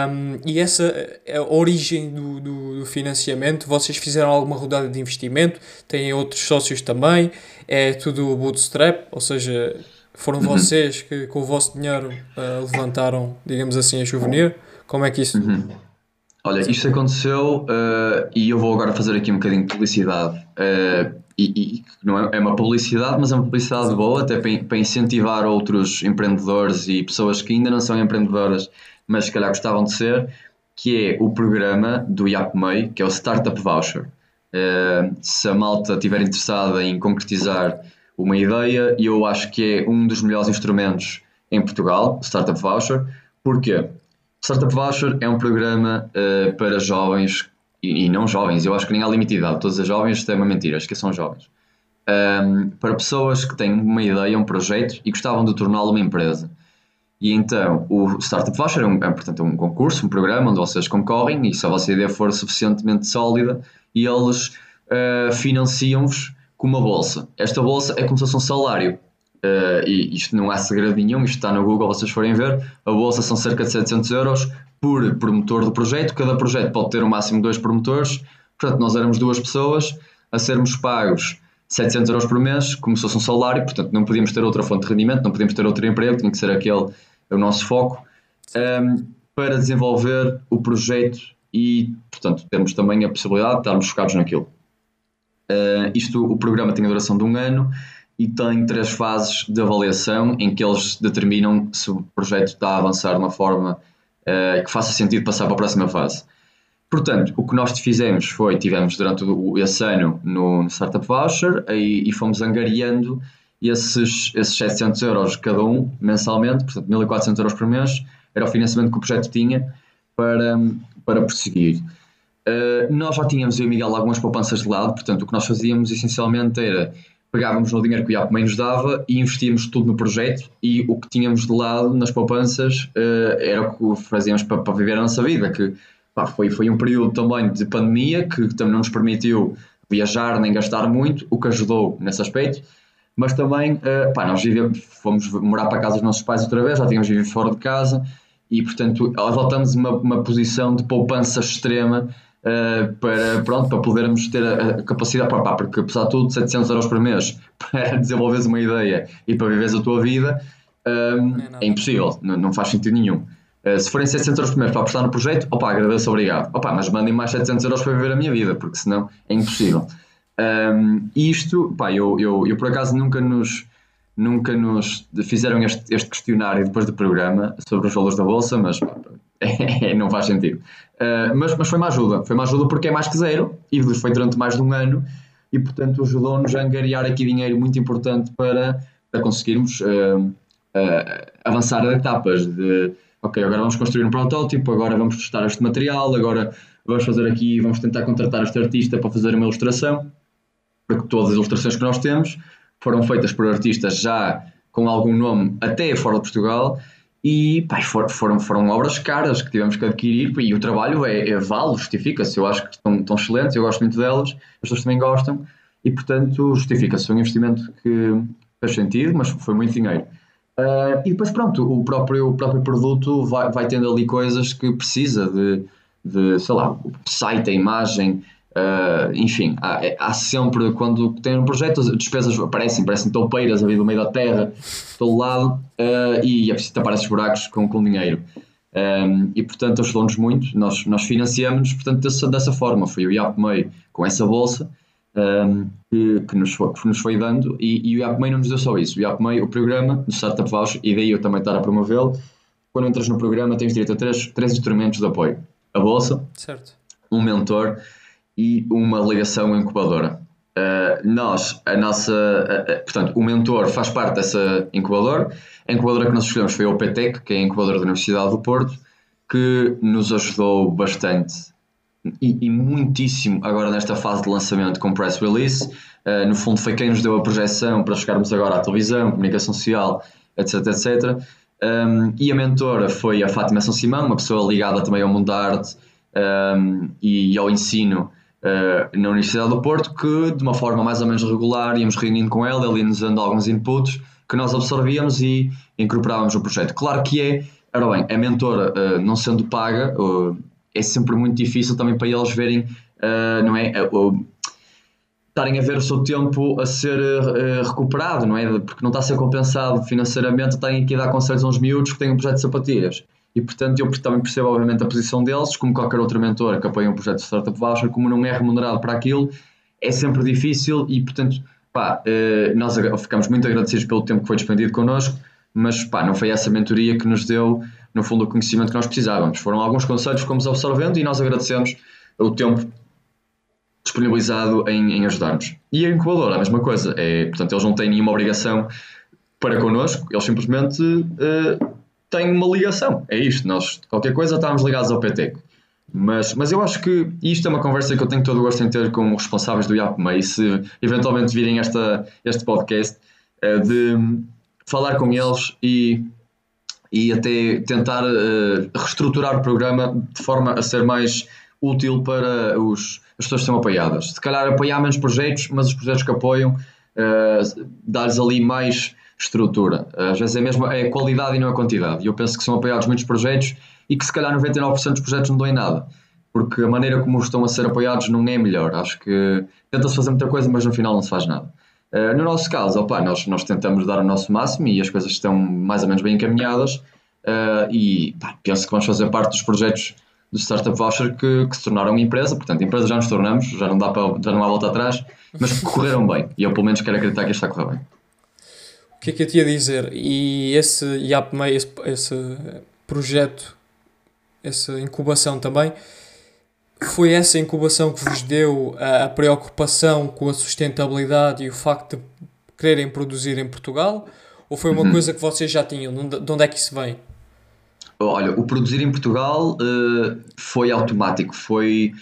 Um, e essa é a origem do, do, do, financiamento. Vocês fizeram alguma rodada de investimento? Têm outros sócios também? É tudo bootstrap? Ou seja, foram uhum. vocês que com o vosso dinheiro uh, levantaram, digamos assim, a souvenir? Como é que isso. Uhum. Olha, isto aconteceu uh, e eu vou agora fazer aqui um bocadinho de publicidade. Uh, e, e, não é, é uma publicidade, mas é uma publicidade boa, até para, para, incentivar outros empreendedores e pessoas que ainda não são empreendedoras, mas se calhar gostavam de ser, que é o programa do IAPMEI, que é o Startup Voucher. Uh, se a malta estiver interessada em concretizar uma ideia, eu acho que é um dos melhores instrumentos em Portugal, o Startup Voucher. Porquê? Startup Voucher é um programa uh, para jovens e, e, não jovens, eu acho que nem há limite de idade, todos os jovens, isto é uma mentira, acho que são jovens. Um, para pessoas que têm uma ideia, um projeto e gostavam de torná-lo uma empresa. E então, o Startup Voucher é, um, é, portanto, um concurso, um programa onde vocês concorrem e se a vossa ideia for suficientemente sólida, e eles uh, financiam-vos com uma bolsa. Esta bolsa é como se fosse um salário. Uh, e isto não há segredo nenhum, isto está no Google, vocês forem ver. A bolsa são cerca de 700 euros por promotor do projeto. Cada projeto pode ter um máximo de dois promotores. Portanto, nós éramos duas pessoas a sermos pagos 700 euros por mês, como se fosse um salário. Portanto, não podíamos ter outra fonte de rendimento, não podíamos ter outro emprego, tinha que ser aquele o nosso foco um, para desenvolver o projeto e, portanto, termos também a possibilidade de estarmos focados naquilo. Uh, isto, o programa tem a duração de um ano e tem três fases de avaliação em que eles determinam se o projeto está a avançar de uma forma uh, que faça sentido passar para a próxima fase. Portanto, o que nós fizemos foi, tivemos durante o, esse ano no, no Startup Voucher e, e, fomos angariando esses, esses 700 euros cada um mensalmente, portanto 1400 euros por mês, era o financiamento que o projeto tinha para, para prosseguir. Uh, nós já tínhamos, eu e Miguel, algumas poupanças de lado, portanto o que nós fazíamos essencialmente era pegávamos no dinheiro que o IAPMEI nos dava e investíamos tudo no projeto e o que tínhamos de lado nas poupanças uh, era o que fazíamos para, para, viver a nossa vida, que pá, foi, foi um período também de pandemia que também não nos permitiu viajar nem gastar muito, o que ajudou nesse aspecto, mas também uh, pá, nós vivemos, fomos morar para casa dos nossos pais outra vez, já tínhamos vivido fora de casa e portanto voltamos uma, uma posição de poupança extrema uh, para, pronto, para podermos ter a, a capacidade, pá, porque apesar de tudo, 700 euros por mês <laughs> para desenvolveres uma ideia e para viveres a tua vida um, é, é, impossível, não, não, faz sentido nenhum. Uh, se forem 700 euros por mês para apostar no projeto, opa, agradeço, obrigado. Opa, mas mandem mais 700 euros para viver a minha vida, porque senão é impossível. Um, isto, pá, eu, eu, eu por acaso nunca nos, nunca nos fizeram este, este questionário depois do programa sobre os valores da bolsa, mas <laughs> não faz sentido. Uh, mas, mas foi uma ajuda, foi uma ajuda porque é mais que zero e foi durante mais de um ano e, portanto, ajudou-nos a angariar aqui dinheiro muito importante para, para conseguirmos uh, uh, avançar etapas de, ok, agora vamos construir um protótipo, agora vamos testar este material, agora vamos fazer aqui, vamos tentar contratar este artista para fazer uma ilustração, porque todas as ilustrações que nós temos foram feitas por artistas já com algum nome até fora de Portugal e pá, foram, foram obras caras que tivemos que adquirir e o trabalho é, é vale, justifica-se. Eu acho que estão, estão excelentes, eu gosto muito delas, as pessoas também gostam e, portanto, justifica-se. Foi um investimento que fez sentido, mas foi muito dinheiro. Uh, e depois, pronto, o próprio, o próprio produto vai, vai tendo ali coisas que precisa de, de sei lá, o site, a imagem, Uh, enfim, há, é, há, sempre, quando tem um projeto, as despesas aparecem, parecem toupeiras ali no meio da terra, todo lado, uh, e é preciso tapar esses buracos com, com dinheiro. Um, e portanto ajudou-nos muito, nós, nós financiamos portanto dessa, dessa forma, foi o IAPMEI com essa bolsa um, que, que, nos foi, que nos foi dando e, e o IAPMEI não nos deu só isso, o IAPMEI, o programa do Startup Voucher, e daí eu também estar a promovê-lo, quando entras no programa tens direito a três, três instrumentos de apoio, a bolsa, certo. um mentor e uma ligação incubadora. Uh, nós, a nossa, uh, portanto, o mentor faz parte dessa incubadora. A incubadora que nós escolhemos foi a OPTEC, que é a incubadora da Universidade do Porto, que nos ajudou bastante e, e muitíssimo agora nesta fase de lançamento com press release. no fundo, foi quem nos deu a projeção para chegarmos agora à televisão, comunicação social, etc. etc. Um, e a mentora foi a Fátima São Simão, uma pessoa ligada também ao mundo da arte um, e ao ensino uh, na Universidade do Porto, que de uma forma mais ou menos regular íamos reunindo com ela, ele ia-nos dando alguns inputs que nós absorvíamos e incorporávamos o projeto. Claro que é, ora bem, a mentora uh, não sendo paga, uh, é sempre muito difícil também para eles verem, não é? estarem a ver o seu tempo a ser uh, recuperado, não é? Porque não está a ser compensado financeiramente, têm que dar conselhos a uns miúdos que têm um projeto de sapatilhas. E portanto eu também percebo obviamente a posição deles, como qualquer outra mentora que apoia um projeto de Startup Voucher, como não é remunerado para aquilo, é sempre difícil e portanto pá, eh, nós ficamos muito agradecidos pelo tempo que foi despendido connosco, mas pá, não foi essa mentoria que nos deu no fundo o conhecimento que nós precisávamos. Foram alguns conselhos que fomos absorvendo e nós agradecemos o tempo disponibilizado em, em ajudar-nos. E a incubadora, a mesma coisa. É, portanto, eles não têm nenhuma obrigação para connosco, eles simplesmente uh, tem uma ligação. É isto, nós, qualquer coisa, estamos ligados ao PT. Mas, mas eu acho que isto é uma conversa que eu tenho todo o gosto em ter com os responsáveis do IAPME e se eventualmente virem esta, este podcast, é de falar com eles e, e até tentar uh, reestruturar o programa de forma a ser mais útil para os, as pessoas que são apoiadas. Se calhar apoiar menos projetos, mas os projetos que apoiam, uh, dar-lhes ali mais estrutura. Às vezes é mesmo é qualidade e não a quantidade. E eu penso que são apoiados muitos projetos e que se calhar 99% dos projetos não dão em nada. Porque a maneira como estão a ser apoiados não é melhor. Acho que tenta-se fazer muita coisa, mas no final não se faz nada. Uh, no nosso caso, opa, nós, nós tentamos dar o nosso máximo e as coisas estão mais ou menos bem encaminhadas. Uh, e pá, penso que vamos fazer parte dos projetos do Startup Voucher que, que, se tornaram empresa. Portanto, empresa já nos tornamos, já não, dá para, já não há volta atrás, mas correram bem. E eu, pelo menos, quero acreditar que isto está a correr bem que é que eu te ia dizer? E esse IAPME, esse, esse projeto, essa incubação também, foi essa incubação que vos deu a, a, preocupação com a sustentabilidade e o facto de quererem produzir em Portugal? Ou foi uma uhum. coisa que vocês já tinham? De onde é que isso vem? Olha, o produzir em Portugal uh, foi automático, foi,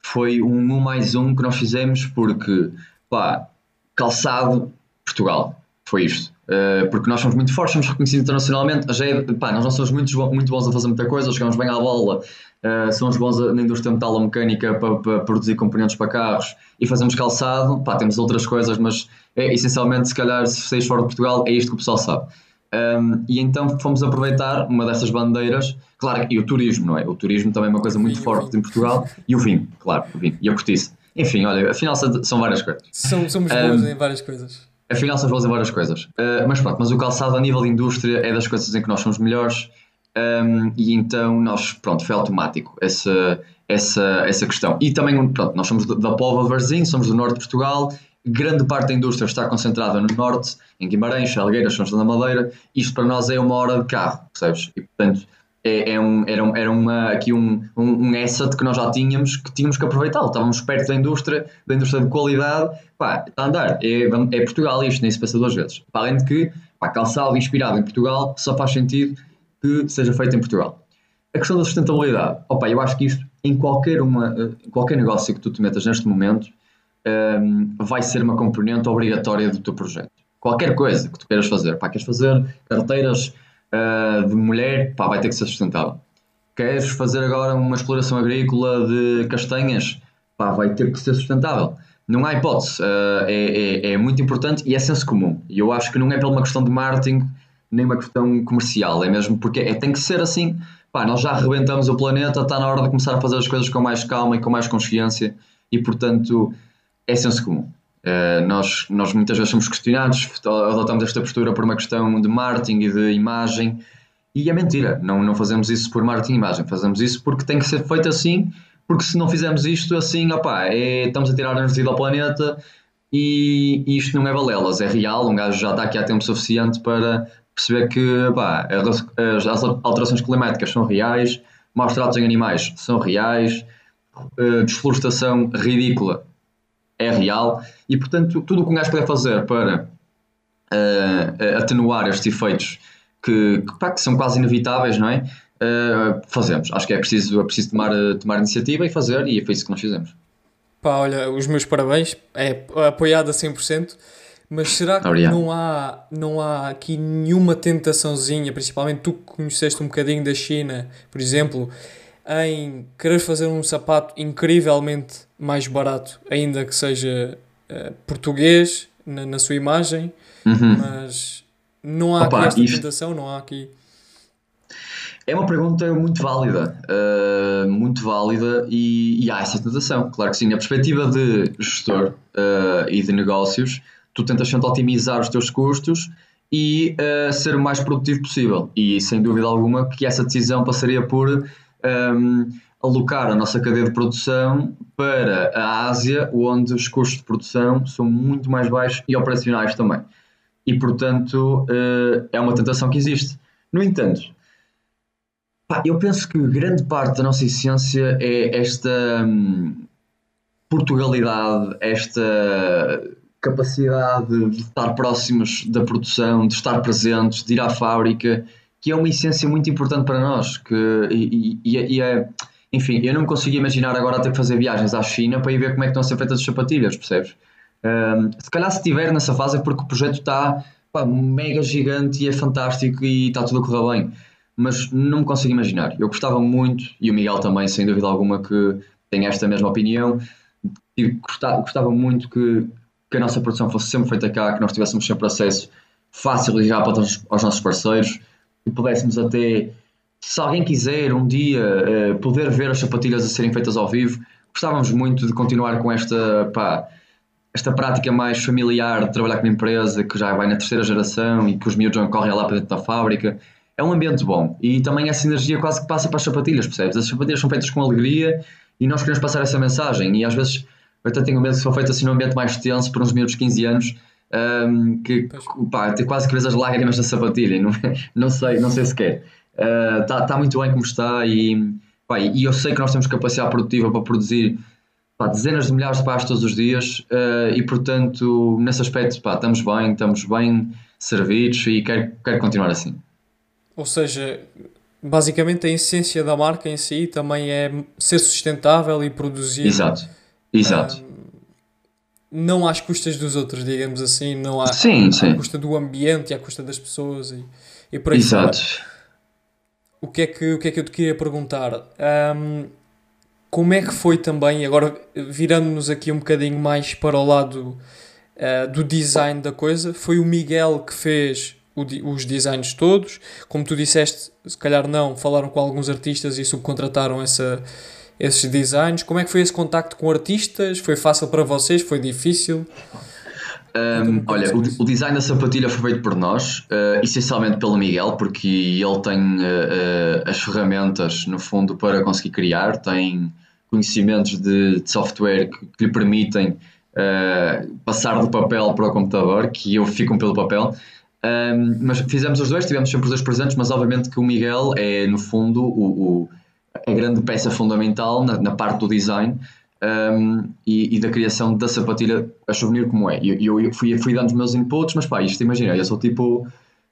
foi um um mais um que nós fizemos porque, pá, calçado, Portugal, foi isto. Uh, porque nós somos muito fortes, somos reconhecidos internacionalmente. Já é, pá, nós não somos muito, muito bons a fazer muita coisa, jogamos bem à bola, uh, somos bons na indústria metalomecânica para, para produzir componentes para carros e fazemos calçado. Pá, temos outras coisas, mas é, essencialmente, se calhar, se vocês fora de Portugal, é isto que o pessoal sabe. Um, ehm, e então fomos aproveitar uma dessas bandeiras, claro, e o turismo, não é? O turismo também é uma coisa muito forte em Portugal, e o vinho, claro, o vinho, e a cortiça. Enfim, olha, afinal são várias coisas. São, somos bons um, ehm, em várias coisas. Afinal, são boas em várias coisas. Uh, mas pronto, mas o calçado a nível de indústria é das coisas em que nós somos melhores um, e então nós, pronto, foi automático essa, essa, essa questão. E também, pronto, nós somos da Póvoa Varzim, somos do norte de Portugal, grande parte da indústria está concentrada no norte, em Guimarães, Salgueiras, São João da Madeira, isto para nós é uma hora de carro, percebes? E portanto, é, é um, era, era uma, aqui um, um, um asset que nós já tínhamos que tínhamos que aproveitar. Estávamos perto da indústria, da indústria de qualidade. Pá, está a andar. É, é Portugal isto, nem se pensa duas vezes. Para além de que, pá, calçado inspirado em Portugal só faz sentido que seja feito em Portugal. A questão da sustentabilidade. Opa, eu acho que isto, em qualquer, uma, qualquer negócio que tu te metas neste momento, um, vai ser uma componente obrigatória do teu projeto. Qualquer coisa que tu queiras fazer. Pá, queres fazer carteiras uh, de mulher, pá, vai ter que ser sustentável. Queres fazer agora uma exploração agrícola de castanhas, pá, vai ter que ser sustentável. Não há hipótese, uh, é, é, é, muito importante e é senso comum. E eu acho que não é pela uma questão de marketing, nem uma questão comercial, é mesmo porque é, tem que ser assim. Pá, nós já arrebentamos o planeta, está na hora de começar a fazer as coisas com mais calma e com mais consciência e, portanto, é senso comum. Uh, nós, nós muitas vezes somos questionados, adotamos esta postura por uma questão de marketing e de imagem, E é mentira, não, não fazemos isso por marketing de imagem, fazemos isso porque tem que ser feito assim, porque se não fizermos isto assim, opá, é, estamos a tirar energia do planeta e, e isto não é balelas, é real, um gajo já está aqui há tempo suficiente para perceber que opá, as, as alterações climáticas são reais, maus tratos em animais são reais, uh, desflorestação ridícula é real e portanto tudo o que um gajo puder fazer para uh, atenuar estes efeitos que, que, pá, que, são quase inevitáveis, não é? Uh, fazemos. Acho que é preciso, é preciso tomar, tomar iniciativa e fazer, e foi isso que nós fizemos. Pá, olha, os meus parabéns, é apoiado a 100%, mas será que não há, não há aqui nenhuma tentaçãozinha, principalmente tu que conheceste um bocadinho da China, por exemplo, em querer fazer um sapato incrivelmente mais barato, ainda que seja uh, português na, na, sua imagem, uhum. mas não há Opa, aqui esta isto... tentação, não há aqui. É uma pergunta muito válida, uh, muito válida e, e, há essa tentação, claro que sim. A perspectiva de gestor uh, e de negócios, tu tentas sempre otimizar os teus custos e uh, ser o mais produtivo possível. E sem dúvida alguma que essa decisão passaria por um, ehm, alocar a nossa cadeia de produção para a Ásia, onde os custos de produção são muito mais baixos e operacionais também. E portanto é uma tentação que existe. No entanto, eu penso que grande parte da nossa essência é esta hum, Portugalidade, esta capacidade de estar próximos da produção, de estar presentes, de ir à fábrica, que é uma essência muito importante para nós. Que, e, e, e é, enfim, eu não me consigo imaginar agora ter que fazer viagens à China para ir ver como é que estão a ser feitas as sapatilhas, percebes? Um, se calhar se estiver nessa fase é porque o projeto está pá, mega gigante e é fantástico e está tudo a correr bem mas não me consigo imaginar. Eu gostava muito, e o Miguel também, sem dúvida alguma, que tem esta mesma opinião, e gostava, gostava muito que, que a nossa produção fosse sempre feita cá, que nós tivéssemos sempre acesso fácil e rápido aos, aos nossos parceiros, e pudéssemos até, se alguém quiser um dia uh, poder ver as sapatilhas a serem feitas ao vivo, gostávamos muito de continuar com esta, pá, esta prática mais familiar de trabalhar com uma empresa que já vai na terceira geração e que os miúdos não correm lá para dentro da fábrica. É um ambiente bom. E também essa energia quase que passa para as sapatilhas, percebes? As sapatilhas são feitas com alegria e nós queremos passar essa mensagem. E às vezes eu até tenho medo que for feito assim num ambiente mais tenso por uns minutos de 15 anos um, que pá, quase que vês as lágrimas da sapatilha não, <laughs> não sei, não sei sequer está uh, tá muito bem como está e, pá, e eu sei que nós temos capacidade produtiva para produzir pá, dezenas de milhares de pares todos os dias uh, e portanto nesse aspecto pá, estamos bem, estamos bem servidos e quero, quero continuar assim ou seja, basicamente a essência da marca em si também é ser sustentável e produzir. Exato, exato. Um, não às custas dos outros, digamos assim, não à, sim, sim. à custa do ambiente e à custa das pessoas e, e por aí Exato. O que, é que, o que é que eu te queria perguntar? Um, como é que foi também, agora virando-nos aqui um bocadinho mais para o lado uh, do design da coisa, foi o Miguel que fez os designs todos. Como tu disseste, se calhar não, falaram com alguns artistas e subcontrataram essa, esses designs. Como é que foi esse contacto com artistas? Foi fácil para vocês? Foi difícil? Um, olha, o, o, design da sapatilha foi feito por nós, uh, essencialmente pelo Miguel, porque ele tem uh, uh, as ferramentas, no fundo, para conseguir criar, tem conhecimentos de, de software que, que, lhe permitem passar do papel para o computador, que eu fico pelo papel, um, mas fizemos os dois, tivemos sempre os dois presentes, mas obviamente que o Miguel é, no fundo, o, o a grande peça fundamental na, na parte do design um, e, e, da criação da sapatilha a souvenir como é. E eu, eu, fui, fui dando os meus inputs, mas pá, isto imagina, eu sou tipo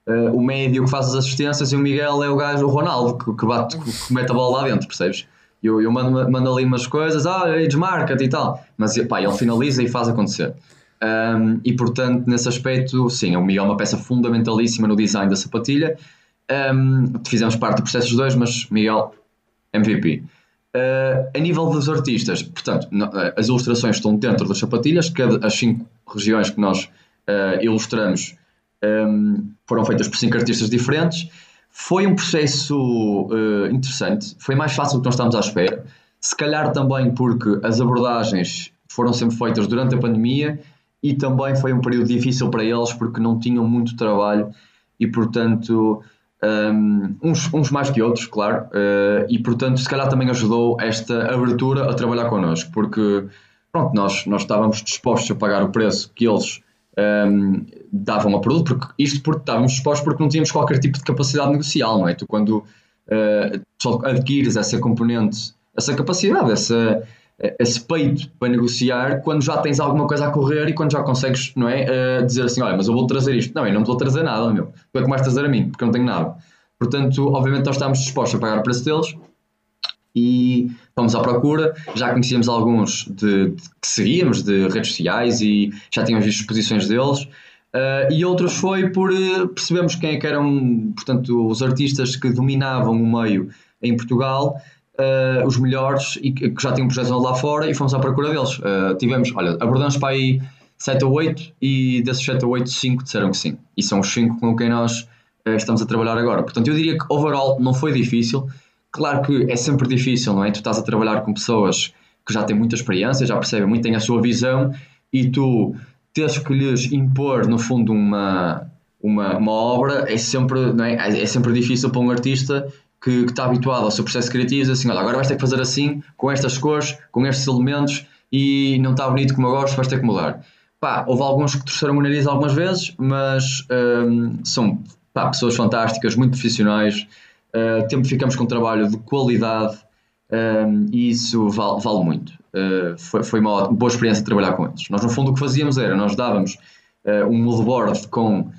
uh, o médio que faz as assistências e o Miguel é o gajo, o Ronaldo, que, que, bate, que, que mete a bola lá dentro, percebes? Eu, eu mando, mando ali umas coisas, ah, desmarca-te e tal, mas pá, ele finaliza e faz acontecer. Um, e portanto, nesse aspecto, sim, o Miguel é uma peça fundamentalíssima no design da sapatilha. Um, fizemos parte do processo dos dois, mas Miguel, MVP. Uh, a nível dos artistas, portanto, uh, as ilustrações estão dentro das sapatilhas, cada as cinco regiões que nós uh, ilustramos um, foram feitas por cinco artistas diferentes. Foi um processo uh, interessante, foi mais fácil do que nós estávamos à espera. Se calhar também porque as abordagens foram sempre feitas durante a pandemia e também foi um período difícil para eles porque não tinham muito trabalho e, portanto, um, uns, uns mais que outros, claro, uh, e portanto, se calhar também ajudou esta abertura a trabalhar connosco, porque pronto, nós, nós estávamos dispostos a pagar o preço que eles um, davam ao produto, porque, isto porque estávamos dispostos porque não tínhamos qualquer tipo de capacidade negocial, não é? Tu, quando uh, só adquires essa componente, essa capacidade, essa, esse peito para negociar, quando já tens alguma coisa a correr e quando já consegues, não é? Uh, dizer assim: olha, mas eu vou trazer isto. Não, eu não vou trazer nada, meu. Tu é que vais trazer a mim, porque eu não tenho nada. Portanto, obviamente, nós estávamos dispostos a pagar o preço deles e fomos à procura. Já conhecíamos alguns de, de, que seguíamos de redes sociais e já tínhamos visto exposições deles. Uh, e outros foi por uh, percebemos quem é que eram, portanto, os artistas que dominavam o meio em Portugal, uh, os melhores e que, que já tinham projetos lá fora e fomos à procura deles. tivemos, olha, abordamos para aí 7 ou 8 e desses 7 ou 8, 5 disseram que sim. E são os 5 com quem nós estamos a trabalhar agora. Portanto, eu diria que overall não foi difícil. Claro que é sempre difícil, não é? Tu estás a trabalhar com pessoas que já têm muita experiência, já percebem muito, têm a sua visão e tu teres que lhes impor, no fundo, uma, uma, uma obra é sempre, não é? é sempre difícil para um artista que, que está habituado ao seu processo criativo assim, olha, agora vais ter que fazer assim, com estas cores, com estes elementos e não está bonito como eu gosto, vais ter que mudar. Pá, houve alguns que torceram o nariz algumas vezes, mas hum, são pá, pessoas fantásticas, muito profissionais, uh, tempo ficamos com um trabalho de qualidade um, e isso vale, vale muito. Uh, foi, foi uma boa experiência trabalhar com eles. Nós, no fundo, o que fazíamos era, nós dávamos uh, um moodboard com uh,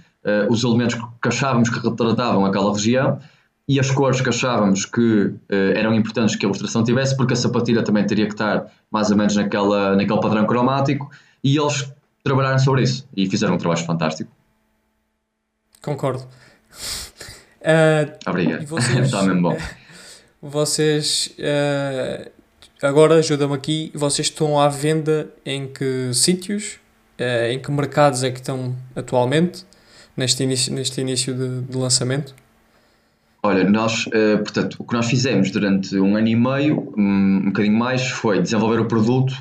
os elementos que achávamos que retratavam aquela região e as cores que achávamos que eram importantes que a ilustração tivesse, porque a sapatilha também teria que estar mais ou menos naquela, naquele padrão cromático, e eles trabalharam sobre isso e fizeram um trabalho fantástico. Concordo. <laughs> Obrigado. <laughs> Está mesmo bom. <laughs> Vocês, uh, agora ajuda-me aqui, vocês estão à venda em que sítios, uh, em que mercados é que estão atualmente, neste início, neste início de, de lançamento? Olha, nós, uh, portanto, o que nós fizemos durante um ano e meio, um, um bocadinho mais, foi desenvolver o produto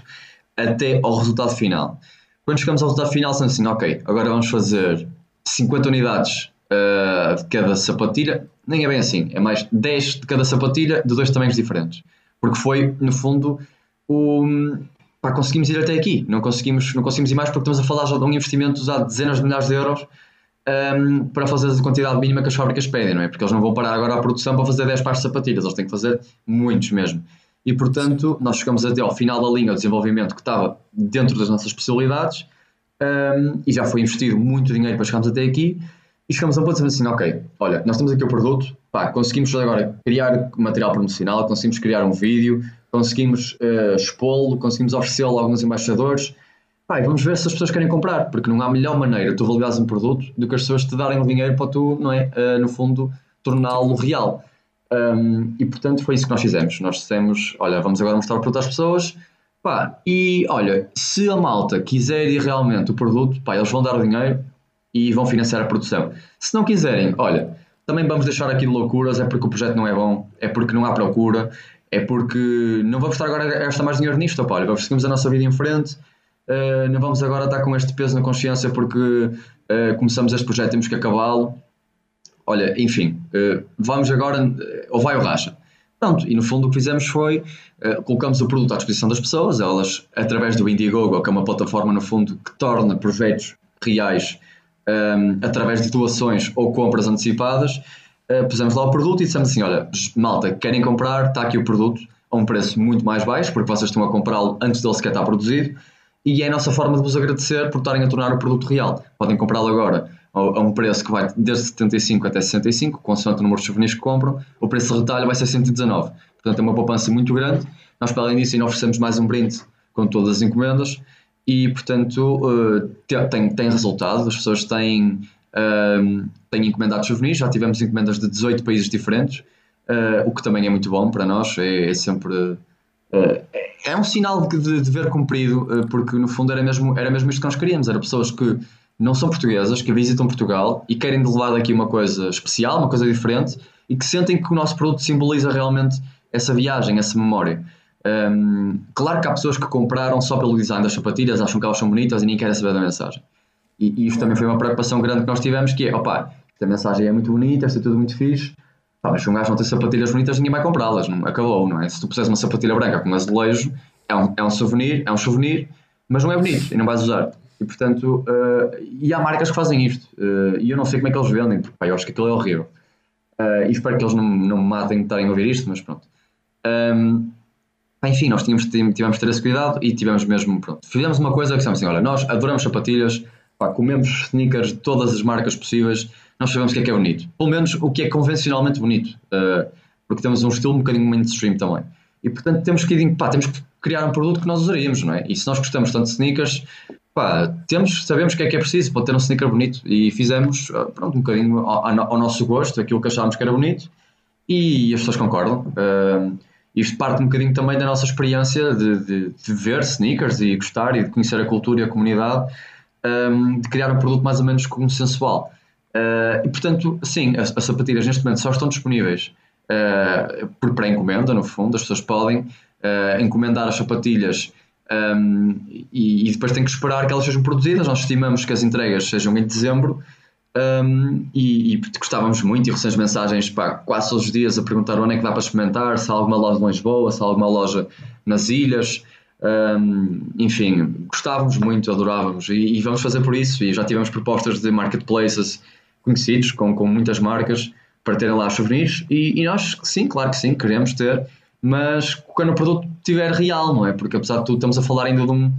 até ao resultado final. Quando chegamos ao resultado final, são assim, ok, agora vamos fazer 50 unidades uh, de cada sapatilha, nem é bem assim, é mais 10 de cada sapatilha de dois tamanhos diferentes. Porque foi, no fundo, o. Pá, conseguimos ir até aqui, não conseguimos, não conseguimos ir mais porque estamos a falar já de um investimento de dezenas de milhares de euros um, para fazer a quantidade mínima que as fábricas pedem, não é? Porque eles não vão parar agora a produção para fazer 10 pares de sapatilhas, eles têm que fazer muitos mesmo. E portanto, nós chegamos até ao final da linha de desenvolvimento que estava dentro das nossas possibilidades um, e já foi investido muito dinheiro para chegarmos até aqui e chegamos a um ponto de dizer assim, ok, olha, nós temos aqui o produto, pá, conseguimos agora criar material promocional, conseguimos criar um vídeo, conseguimos uh, expô-lo, conseguimos oferecê-lo a alguns embaixadores, pá, e vamos ver se as pessoas querem comprar, porque não há melhor maneira de tu validares um produto do que as pessoas te darem o dinheiro para tu, não é, uh, no fundo, torná-lo real. Um, e portanto foi isso que nós fizemos. Nós dissemos, olha, vamos agora mostrar o produto às pessoas, pá, e olha, se a malta quiser ir realmente o produto, pá, eles vão dar o dinheiro, e vão financiar a produção. Se não quiserem, olha, também vamos deixar aqui de loucuras, é porque o projeto não é bom, é porque não há procura, é porque não vamos estar agora a gastar mais dinheiro nisto, opa, olha, vamos seguir a nossa vida em frente, uh, não vamos agora estar com este peso na consciência porque uh, começamos este projeto, temos que acabá-lo. Olha, enfim, uh, vamos agora, ou vai ou racha. Pronto, e no fundo o que fizemos foi, colocamos o produto à disposição das pessoas, elas, através do Indiegogo, que é uma plataforma no fundo que torna projetos reais um, através de doações ou compras antecipadas, pusemos lá o produto e dissemos assim: olha, malta, querem comprar, está aqui o produto a um preço muito mais baixo, porque vocês estão a comprá-lo antes dele sequer estar produzido, e é a nossa forma de vos agradecer por estarem a tornar o produto real. Podem comprá-lo agora a um preço que vai desde 75 até 65, consoante o número de souvenirs que compram, o preço de retalho vai ser 119. Portanto, é uma poupança muito grande. Nós, para além disso, ainda oferecemos mais um brinde com todas as encomendas e, portanto, uh, tem, tem resultado. As pessoas têm, uh, têm encomendado souvenirs, já tivemos encomendas de 18 países diferentes, uh, o que também é muito bom para nós, é, é sempre. Eh, é um sinal de, de dever cumprido, porque no fundo era mesmo, era mesmo isto que nós queríamos: era pessoas que não são portuguesas, que visitam Portugal e querem levar daqui uma coisa especial, uma coisa diferente e que sentem que o nosso produto simboliza realmente essa viagem, essa memória. Um, claro que há pessoas que compraram só pelo design das sapatilhas, acham que elas são bonitas e nem querem saber da mensagem. E, e isto também foi uma preocupação grande que nós tivemos, que é, opá, a mensagem é muito bonita, esta é tudo muito fixe, pá, mas se um gajo não tem sapatilhas bonitas, ninguém vai comprá-las, acabou, não é? Se tu puseres uma sapatilha branca com um azulejo, é um, é um souvenir, é um souvenir, mas não é bonito e não vais usar. E portanto, uh, e há marcas que fazem isto, uh, e eu não sei como é que eles vendem, porque pá, eu acho que aquilo é horrível. Uh, e espero que eles não, não me matem de estarem a ouvir isto, mas pronto. Um, enfim, nós tínhamos, tivemos de ter esse cuidado e tivemos mesmo, pronto, fizemos uma coisa que dissemos assim, olha, nós adoramos sapatilhas, pá, comemos sneakers de todas as marcas possíveis, nós sabemos o que é que é bonito. Pelo menos o que é convencionalmente bonito, uh, porque temos um estilo um bocadinho mainstream também. E portanto temos que, pá, temos que criar um produto que nós usaríamos, não é? E se nós gostamos tanto de sneakers, pá, temos, sabemos o que é que é preciso para ter um sneaker bonito e fizemos, ah, pronto, um bocadinho ao, ao nosso gosto, aquilo que achámos que era bonito e as pessoas concordam. Uh, isto parte um bocadinho também da nossa experiência de, de, de, ver sneakers e gostar e de conhecer a cultura e a comunidade, um, de criar um produto mais ou menos consensual. Uh, e portanto, sim, as, as, sapatilhas neste momento só estão disponíveis uh, por pré-encomenda, no fundo, as pessoas podem uh, encomendar as sapatilhas um, e, e, depois têm que esperar que elas sejam produzidas. Nós estimamos que as entregas sejam em dezembro um, e, e, gostávamos muito e recebemos mensagens pá, quase todos os dias a perguntar onde é que dá para experimentar, se há alguma loja em Lisboa, se há alguma loja nas ilhas. Um, enfim, gostávamos muito, adorávamos e, e, vamos fazer por isso. E já tivemos propostas de marketplaces conhecidos com, com muitas marcas para terem lá souvenirs. E, e nós, sim, claro que sim, queremos ter, mas quando o produto estiver real, não é? Porque apesar de tudo, estamos a falar ainda de um,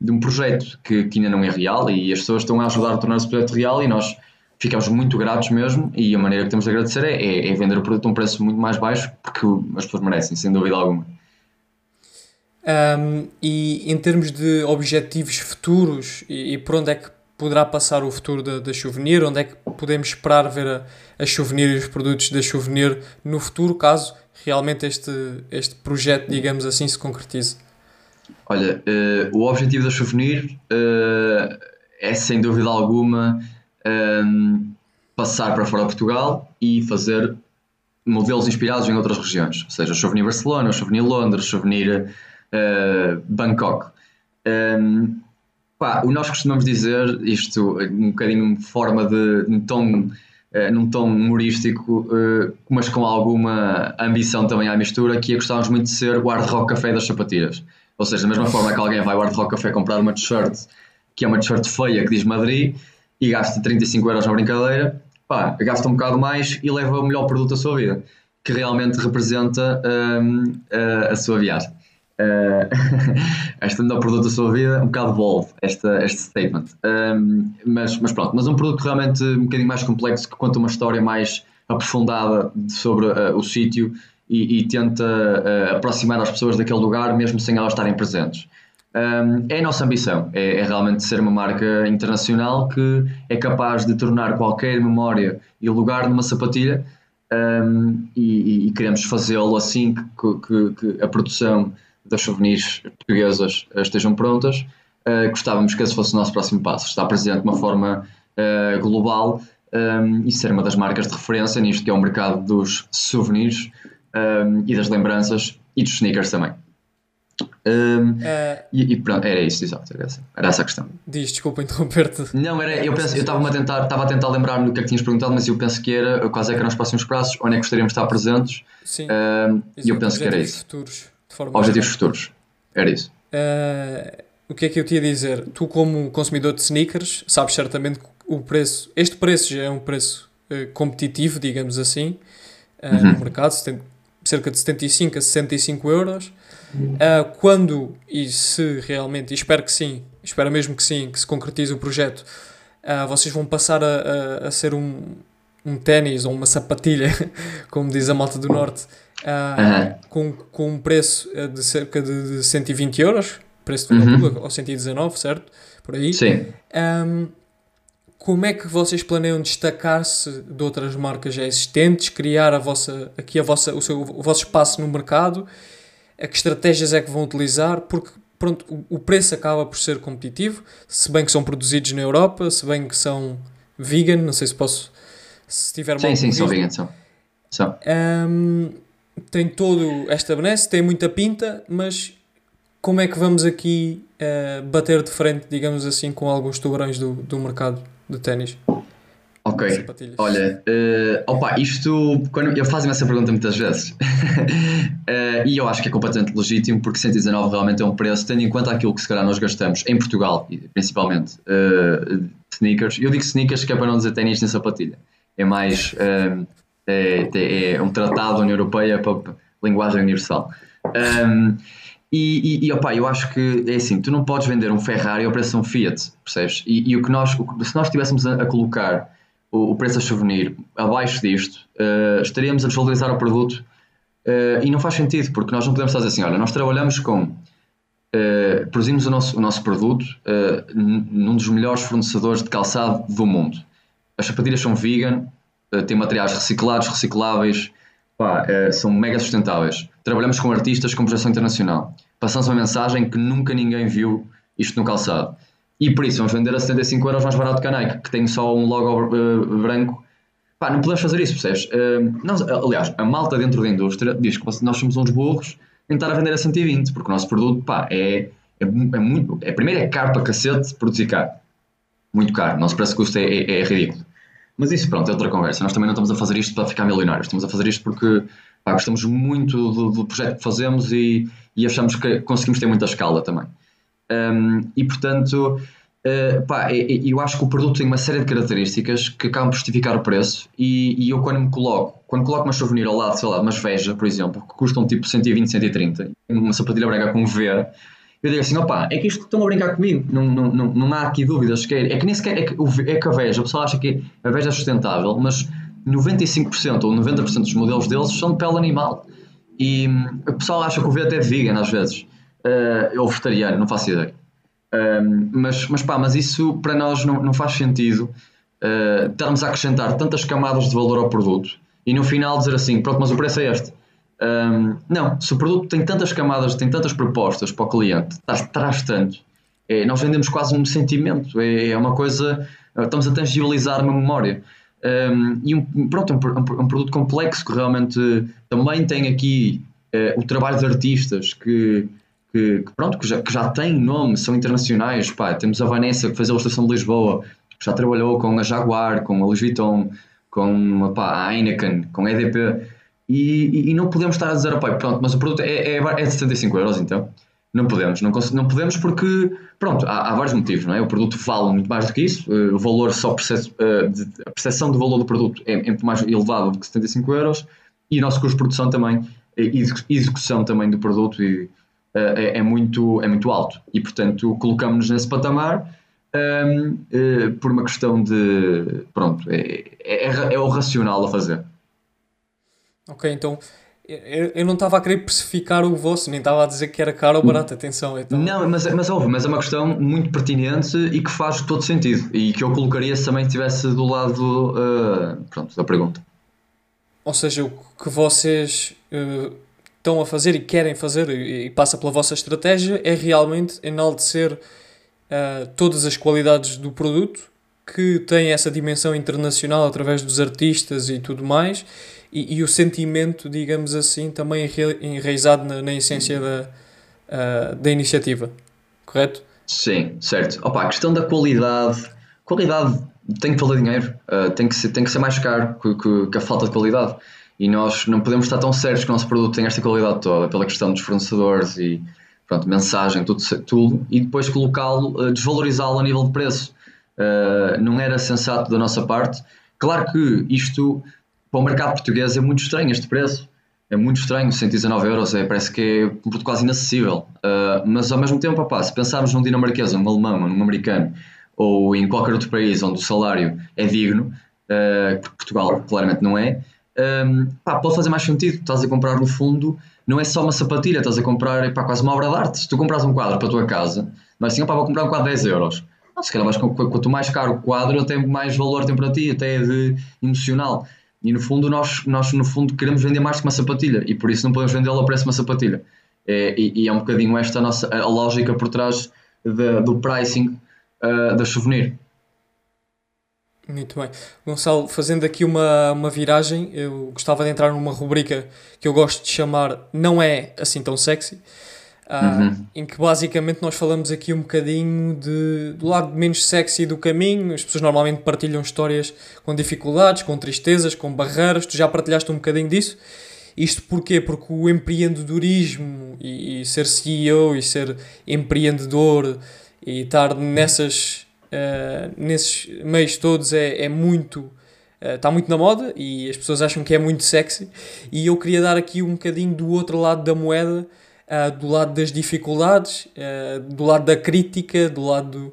de um projeto que, que ainda não é real e as pessoas estão a ajudar a tornar esse projeto real e nós ficamos muito gratos mesmo e a maneira que temos de agradecer é, é, é, vender o produto a um preço muito mais baixo porque as pessoas merecem, sem dúvida alguma. Um, e em termos de objetivos futuros e, e por onde é que poderá passar o futuro da, da Souvenir, onde é que podemos esperar ver a, a Souvenir e os produtos da Souvenir no futuro, caso realmente este, este projeto, digamos assim, se concretize? Olha, uh, o objetivo da Souvenir uh, é sem dúvida alguma um, passar para fora de Portugal e fazer modelos inspirados em outras regiões, ou seja, Souvenir Barcelona, Souvenir Londres, Souvenir uh, Bangkok. Um, pá, nós costumamos dizer isto um bocadinho forma de num tom, uh, num tom humorístico, uh, mas com alguma ambição também à mistura, que é gostávamos muito de ser o hard rock café das sapatilhas. Ou seja, da mesma forma que alguém vai ao hard rock café comprar uma t-shirt que é uma t-shirt feia que diz Madrid, e gasta 35 euros na brincadeira, pá, gasta um bocado mais e leva o melhor produto da sua vida, que realmente representa um, a, a, sua viagem. Uh, <laughs> este melhor produto da sua vida, um bocado bold, esta, este statement. Um, mas, mas pronto, mas um produto realmente um bocadinho mais complexo que conta uma história mais aprofundada sobre uh, o sítio e, e tenta uh, aproximar as pessoas daquele lugar mesmo sem elas estarem presentes. Um, é a nossa ambição, é, é, realmente ser uma marca internacional que é capaz de tornar qualquer memória e lugar numa sapatilha um, e, e, queremos fazê-lo assim que, que, que, a produção das souvenirs portuguesas estejam prontas. Uh, gostávamos que esse fosse o nosso próximo passo, estar presente de uma forma uh, global um, e ser uma das marcas de referência nisto que é o mercado dos souvenirs e das lembranças e dos sneakers também. Um, uh, e, e, pronto, era isso, exato, era essa, era essa a questão. Diz, desculpa interromper-te. Não, era, eu penso, eu estava a tentar, estava a tentar lembrar-me do que é que tinhas perguntado, mas eu penso que era quais é que eram os próximos passos, onde é que gostaríamos de estar presentes. Sim. Um, e eu penso que era isso. Futuros, forma Objetivos futuros, era isso. Uh, o que é que eu te ia dizer? Tu, como consumidor de sneakers, sabes certamente que o preço, este preço já é um preço uh, competitivo, digamos assim, uh, uhum. no mercado, cerca de 75 a 65 euros. Uh, quando e se realmente, e espero que sim, espero mesmo que sim, que se concretize o projeto, uh, vocês vão passar a, a, a ser um, um ténis ou uma sapatilha, <laughs> como diz a malta do Norte, uh, com, com um preço de cerca de, de 120 euros, preço de uma uhum. ou 119, certo? Por aí. Sim. Um, como é que vocês planeiam destacar-se de outras marcas já existentes, criar a vossa, aqui a vossa, o, seu, o vosso espaço no mercado a que estratégias é que vão utilizar, porque pronto, o, preço acaba por ser competitivo, se bem que são produzidos na Europa, se bem que são vegan, não sei se posso, se tiver Sim, sim, são vegan, são. são. Um, tem todo esta benesse, tem muita pinta, mas como é que vamos aqui uh, bater de frente, digamos assim, com alguns tubarões do, do mercado de ténis? Ok. Olha, uh, opa, isto. Quando, eu faço-me essa pergunta muitas vezes. uh, <laughs> e eu acho que é completamente legítimo, porque 119 realmente é um preço, tendo em conta aquilo que se calhar nós gastamos, em Portugal, principalmente, uh, sneakers. Eu digo sneakers que é para não dizer ténis nem sapatilha. É mais. É, é, um tratado da União Europeia para linguagem universal. Um, e, e, e opa, eu acho que é assim: tu não podes vender um Ferrari ao preço de um Fiat, percebes? E, e o que nós, o, se nós estivéssemos a, a colocar o, o preço a souvenir abaixo disto, uh, estaríamos a desvalorizar o produto uh, e não faz sentido, porque nós não podemos fazer assim, olha, nós trabalhamos com, uh, produzimos o nosso, o nosso produto num dos melhores fornecedores de calçado do mundo. As sapatilhas são vegan, uh, têm materiais reciclados, recicláveis, pá, são mega sustentáveis. Trabalhamos com artistas com projeção internacional. Passamos uma mensagem que nunca ninguém viu isto no calçado. E por isso vamos vender a 75 euros mais barato que a Nike, que tem só um logo uh, branco. Pá, não podemos fazer isso, percebes? Uh, nós, aliás, a malta dentro da indústria diz que nós somos uns burros em estar a vender a 120, porque o nosso produto, pá, é, é, é muito. É, primeiro é caro para cacete produzir caro. Muito caro. O nosso preço-custo é, é, é, ridículo. Mas isso, pronto, é outra conversa. Nós também não estamos a fazer isto para ficar milionários. Estamos a fazer isto porque pá, gostamos muito do, do projeto que fazemos e, e achamos que conseguimos ter muita escala também. Um, e portanto, uh, pá, eu acho que o produto tem uma série de características que acabam por justificar o preço. E, e, eu, quando me coloco, quando coloco uma souvenir ao lado, sei lá, umas Veja, por exemplo, que custam tipo 120, 130, uma sapatilha branca com V, eu digo assim: opá, é que isto estão a brincar comigo, não, não, não, não há aqui dúvidas. Que é, é que nem sequer é que, é que a Veja, o pessoal acha que a Veja é sustentável, mas 95% ou 90% dos modelos deles são de pele animal. E hum, o pessoal acha que o V até é vegan às vezes uh, ou vegetariano, não faço ideia. Um, mas, mas pá, mas isso para nós não, não faz sentido uh, estarmos a acrescentar tantas camadas de valor ao produto e no final dizer assim, pronto, mas o preço é este. Um, não, se o produto tem tantas camadas, tem tantas propostas para o cliente, traz, traz tanto, é, nós vendemos quase um sentimento, é, é uma coisa, estamos a tangibilizar uma memória. Um, e um, pronto, um, um, produto complexo que realmente também tem aqui uh, o trabalho de artistas que que, que, pronto, que já, que já têm nome, são internacionais. Pá, temos a Vanessa que fez a ilustração de Lisboa, que já trabalhou com a Jaguar, com a Louis Vuitton, com pá, a Heineken, com a EDP. E, e, não podemos estar a dizer, pronto, mas o produto é, é, é de 75 euros, então. Não podemos, não, não podemos porque, pronto, há, há, vários motivos, não é? O produto vale muito mais do que isso, uh, o valor só, de, a percepção do valor do produto é, é, muito mais elevado do que 75 euros e o nosso custo de produção também, e execução também do produto e, é, é, muito, é muito alto. E, portanto, colocamos-nos nesse patamar um, uh, por uma questão de. Pronto, é, é, é, o racional a fazer. Ok, então. Eu, não estava a querer precificar o vosso, nem estava a dizer que era caro ou barato, atenção. Então... Não, mas, mas houve, mas é uma questão muito pertinente e que faz todo sentido. E que eu colocaria se também estivesse do lado uh, pronto, da pergunta. Ou seja, o que vocês uh, estão a fazer e querem fazer e, e passa pela vossa estratégia é realmente enaltecer uh, todas as qualidades do produto que tem essa dimensão internacional através dos artistas e tudo mais e, e o sentimento, digamos assim, também enraizado na, na essência da, uh, da iniciativa, correto? Sim, certo. Opa, a questão da qualidade, qualidade tem que valer dinheiro, uh, tem, que ser, tem que ser mais caro que, que, que a falta de qualidade e nós não podemos estar tão certos que o nosso produto tem esta qualidade toda, pela questão dos fornecedores e pronto, mensagem, tudo, tudo e depois colocá-lo, eh, desvalorizá-lo a nível de preço. Uh, não era sensato da nossa parte. Claro que isto para o mercado português é muito estranho este preço. É muito estranho, 119 euros, é, parece que é um produto quase inacessível. Uh, mas ao mesmo tempo, opá, se pensarmos num dinamarquês, num alemão, num americano, ou em qualquer outro país onde o salário é digno, uh, Portugal claramente não é, um, pá, pode fazer mais sentido. Estás a comprar no fundo, não é só uma sapatilha, estás a comprar pá, quase uma obra de arte. Se tu compras um quadro para a tua casa, é assim, pá, vou comprar um quadro de 10 euros. Não, se calhar quanto mais caro o quadro, até mais valor tem para ti, até de emocional. E no fundo, nós, nós no fundo queremos vender mais que uma sapatilha e por isso não podemos vendê-la a preço de uma sapatilha. É, e, e, é um bocadinho esta a, nossa, a lógica por trás de, do pricing uh, da souvenir. Muito bem. Gonçalo, fazendo aqui uma, uma viragem, eu gostava de entrar numa rubrica que eu gosto de chamar Não é assim tão sexy. Uhum. em que basicamente nós falamos aqui um bocadinho de, do lado menos sexy do caminho. As pessoas normalmente partilham histórias com dificuldades, com tristezas, com barreiras. Tu já partilhaste um bocadinho disso. Isto porquê? Porque o empreendedorismo e, e ser CEO e ser empreendedor e estar nessas, uh, nesses meios todos é, é muito está uh, muito na moda e as pessoas acham que é muito sexy e eu queria dar aqui um bocadinho do outro lado da moeda uh, do lado das dificuldades uh, do lado da crítica do lado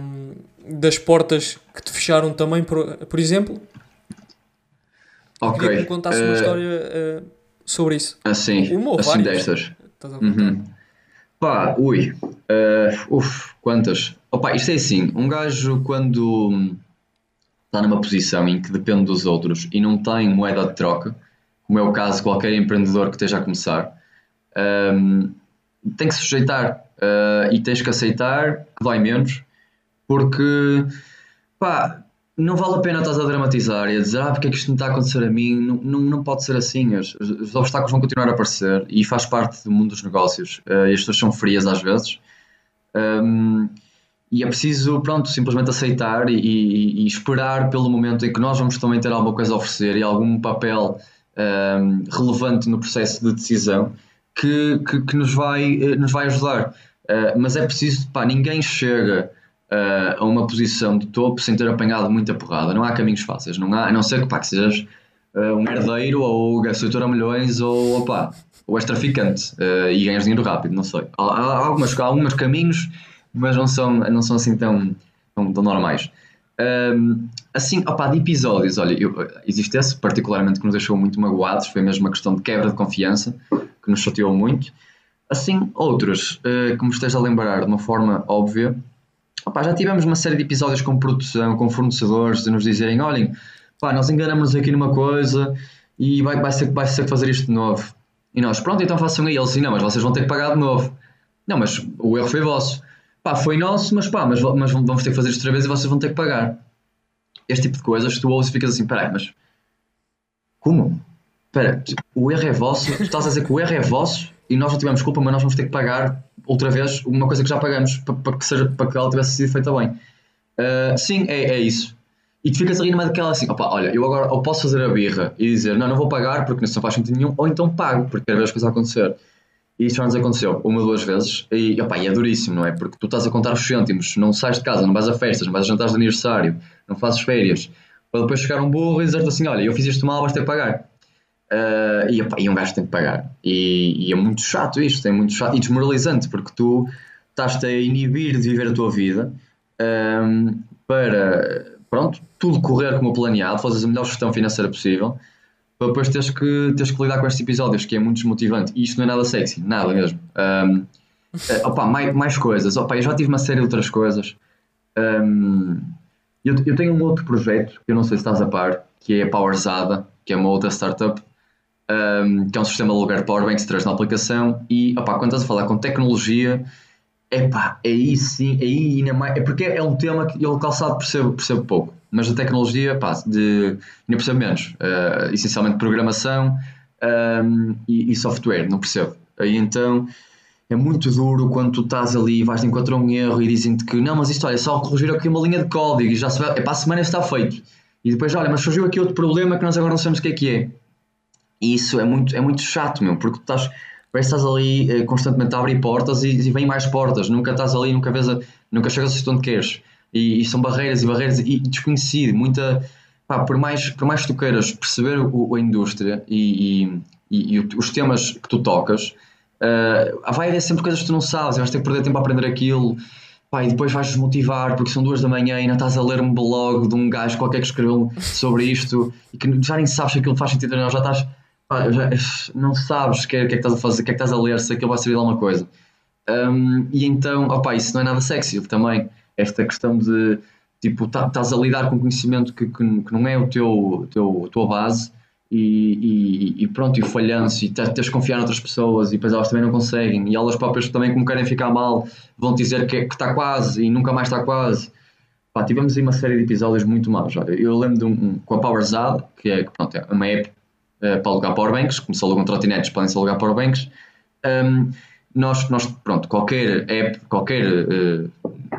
um, das portas que te fecharam também por, por exemplo Ok. Queria que me contasse uma eh, história sobre isso. Assim, uma assim várias. destas. Uhum. Pá, ui. Uh, uf, quantas? Opa, isto é assim, um gajo quando está numa posição em que depende dos outros e não tem moeda de troca, como é o caso de qualquer empreendedor que esteja a começar, um, tem que se sujeitar uh, e tens que aceitar que dói menos, porque pá, não vale a pena estás a dramatizar e a dizer ah, porque é que isto não está a acontecer a mim. Não, não, não pode ser assim. Os, os, obstáculos vão continuar a aparecer e faz parte do mundo dos negócios. Uh, e as pessoas são frias às vezes. Um, e é preciso, pronto, simplesmente aceitar e, e, e, esperar pelo momento em que nós vamos também ter alguma coisa a oferecer e algum papel um, relevante no processo de decisão que, que, que nos, vai, eh, nos vai ajudar. Uh, mas é preciso, pá, ninguém chega uh, a uma posição de topo sem ter apanhado muita porrada. Não há caminhos fáceis, não há, a não ser que, pá, que sejas uh, um herdeiro ou gastor a milhões ou, opa, ou és traficante e ganhas dinheiro rápido, não sei. Há, há, algumas, há alguns caminhos, mas não são, não são assim tão, tão, tão normais. Um, assim, opa, de episódios, olha, eu, existe esse particularmente que nos deixou muito magoados, foi mesmo uma questão de quebra de confiança, que nos chateou muito. Assim, outros uh, que me esteja a lembrar de uma forma óbvia, Opa, já tivemos uma série de episódios com produção, com fornecedores, de nos dizerem: olhem, pá, nós enganamos aqui numa coisa e vai, vai, ser, vai ser fazer isto de novo. E nós, pronto, então façam aí. Eles, não, mas vocês vão ter que pagar de novo. Não, mas o erro foi vosso. Pá, foi nosso, mas pá, mas, mas vamos ter que fazer isto outra vez e vocês vão ter que pagar. Este tipo de coisas, tu ouves e ficas assim: peraí, mas como? Espera, o erro é vosso, tu estás a dizer que o erro é vosso e nós não tivemos culpa, mas nós vamos ter que pagar outra vez uma coisa que já pagamos para, para que, seja, para que ela tivesse sido feita bem. Uh, sim, é, é isso. E tu ficas ali numa daquela assim, opa, olha, eu agora ou posso fazer a birra e dizer, não, não vou pagar porque não faz sentido nenhum, ou então pago porque quero ver as coisas a acontecer. E isso já nos aconteceu uma ou duas vezes e, opa, e é duríssimo, não é? Porque tu estás a contar os cêntimos, não sais de casa, não vais a festas, não vais a jantares de aniversário, não fazes férias, para depois chegar um burro e dizer-te assim, olha, eu fiz isto mal, vais ter que pagar. Uh, e, e um gajo tem que pagar. E, e, é muito chato isto, é muito chato e desmoralizante, porque tu estás-te a inibir de viver a tua vida um, para, pronto, tudo correr como planeado, fazer a melhor gestão financeira possível, para depois teres que, teres que lidar com estes episódios, que é muito desmotivante. E isto não é nada sexy, nada mesmo. Um, eh, opa, mais, mais coisas. Opa, eu já tive uma série de outras coisas. Um, eu, eu tenho um outro projeto, que eu não sei se estás a par, que é a Powerzada, que é uma outra startup um, que é um sistema de alugar powerbanks traz na aplicação e opá, quando estás a falar com tecnologia epá, aí sim, aí ainda mais, é porque é um tema que eu calçado percebo, percebo pouco, mas a tecnologia pá, de, ainda percebo menos, uh, essencialmente programação um, e, e, software, não percebo. Aí então é muito duro quando tu estás ali e vais encontrar um erro e dizem-te que não, mas isto olha, é só corrigir aqui uma linha de código e já se vai, é para a semana está feito. E depois, olha, mas surgiu aqui outro problema que nós agora não sabemos o que é que é. E isso é muito, é muito chato, meu, porque tu estás, parece que estás ali eh, constantemente a abrir portas e, e vem mais portas, nunca estás ali, nunca vês, a, nunca chegas a onde queres. E, e, são barreiras e barreiras e desconhecido, muita, pá, por mais, por mais que tu queiras perceber o, a indústria e, e, e, os temas que tu tocas, uh, vai haver sempre coisas que tu não sabes, vais ter que perder tempo a aprender aquilo. Pá, e depois vais desmotivar porque são duas da manhã e ainda estás a ler um blog de um gajo qualquer que escreveu sobre isto e que já nem sabes se aquilo faz sentido não, já estás pá, já, <laughs> não sabes o que, é, que, é que estás a fazer, o que é que estás a ler, se aquilo vai servir de alguma coisa. Um, e então, opa, isso não é nada sexy também. Esta questão de tipo, tá, estás a lidar com conhecimento que, que, que, não é o teu, teu a tua base e, e, e pronto, e falhanço, e tens de confiar noutras pessoas e depois elas também não conseguem, e elas próprias também, como querem ficar mal, vão dizer que, que está quase e nunca mais está quase. Pá, tivemos aí uma série de episódios muito maus. Eu lembro de um, um com a PowerZad, que é, pronto, é uma app uh, para alugar powerbanks, começou a alugar trotinetes, podem-se alugar powerbanks. Um, nós, nós pronto, qualquer app, qualquer, uh,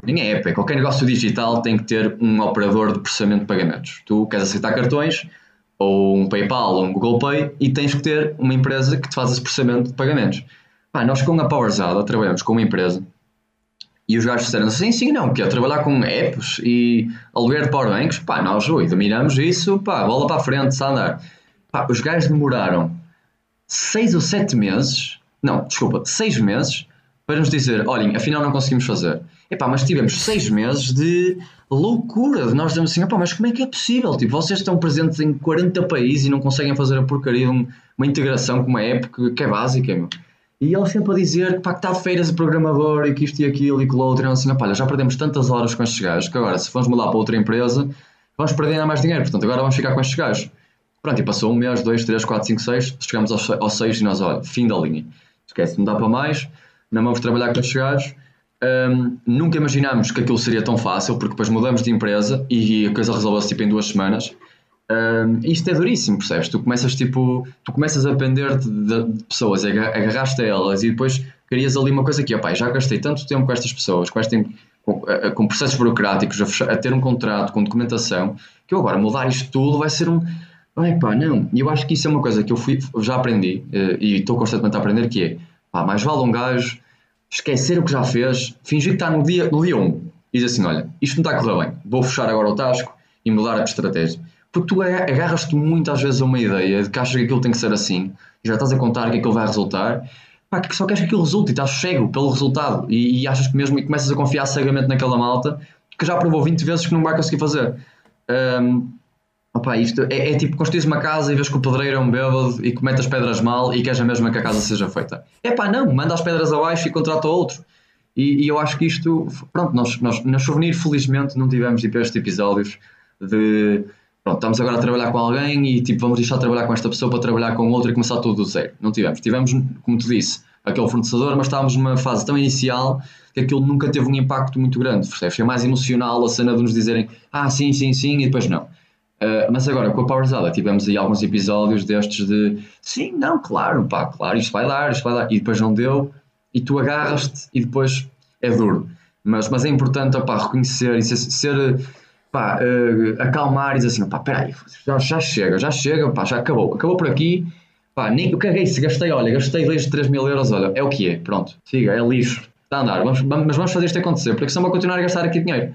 nem é app, é qualquer negócio digital tem que ter um operador de processamento de pagamentos. Tu queres aceitar cartões, ou um PayPal, ou um Google Pay, e tens que ter uma empresa que te faz esse processamento de pagamentos. Pá, nós com a Powerzada trabalhamos com uma empresa e os gajos disseram sim, sim, não, que é trabalhar com apps e aluguer de powerbanks, pá, nós ui, dominamos isso, pá, bola para a frente, está a andar. Pá, os gajos demoraram seis ou sete meses, não, desculpa, seis meses, para nos dizer, olhem, afinal não conseguimos fazer. Epá, mas tivemos seis meses de loucura, de nós dizemos assim, epá, mas como é que é possível? Tipo, vocês estão presentes em 40 países e não conseguem fazer a porcaria de uma integração com uma app que, é básica, meu. E ele sempre a dizer que está feiras o programador e que isto e aquilo e que o outro. E assim, olha, já perdemos tantas horas com estes gajos que agora, se formos mudar para outra empresa, vamos perder ainda mais dinheiro. Portanto, agora vamos ficar com estes gajos. Pronto, e passou um mês, dois, três, quatro, cinco, seis, chegamos aos, seis e nós, olha, fim da linha. Esquece, não dá para mais, não vamos trabalhar com estes gajos. Um, nunca imaginámos que aquilo seria tão fácil, porque depois mudamos de empresa e a coisa resolveu-se tipo em duas semanas. Um, isto é duríssimo, percebes? Tu começas tipo, tu começas a depender de, de, pessoas, agarraste a elas e depois querias ali uma coisa que, opá, já gastei tanto tempo com estas pessoas, com, este, com, com processos burocráticos, a, fechar, a, ter um contrato, com documentação, que eu agora mudar isto tudo vai ser um. Ai pá, não. E eu acho que isso é uma coisa que eu fui, já aprendi uh, e estou constantemente a aprender, que é, pá, mais vale um gajo esquecer o que já fez, fingir que está no dia 1 no dia um, e dizer assim, olha, isto não está a correr bem, vou fechar agora o tasco e mudar a estratégia porque tu agarras-te muito às vezes a uma ideia de que achas que aquilo tem que ser assim, e já estás a contar que aquilo vai resultar, pá, que só queres que aquilo resulte e estás cego pelo resultado e, e, achas que mesmo e começas a confiar cegamente naquela malta que já provou 20 vezes que não vai conseguir fazer. Um, opa, isto é, é tipo construís uma casa e vês que o pedreiro é um bêbado e comete as pedras mal e queres a mesma que a casa seja feita. É pá, não, manda as pedras abaixo e contrata outro. E, e, eu acho que isto, pronto, nós, nós na Souvenir felizmente não tivemos tipo, estes episódios de pronto, estamos agora a trabalhar com alguém e tipo, vamos deixar de trabalhar com esta pessoa para trabalhar com outra e começar tudo do zero. Não tivemos. Tivemos, como tu disse, aquele fornecedor, mas estávamos numa fase tão inicial que aquilo nunca teve um impacto muito grande, percebes? É mais emocional a cena de nos dizerem ah, sim, sim, sim, e depois não. Uh, mas agora, com a Powerzada, tivemos aí alguns episódios destes de sim, não, claro, pá, claro, isto vai dar, isto vai dar, e depois não deu, e tu agarras-te e depois é duro. Mas, mas é importante, pá, reconhecer e ser, ser pá, uh, acalmar e dizer assim, pá, peraí, já, já chega, já chega, pá, já acabou, acabou por aqui, pá, nem, eu caguei se gastei, olha, gastei 2, 3 mil euros, olha, é o que é, pronto, siga, é lixo, está a andar, vamos, vamos, mas vamos fazer isto acontecer, porque senão vou continuar a gastar aqui dinheiro.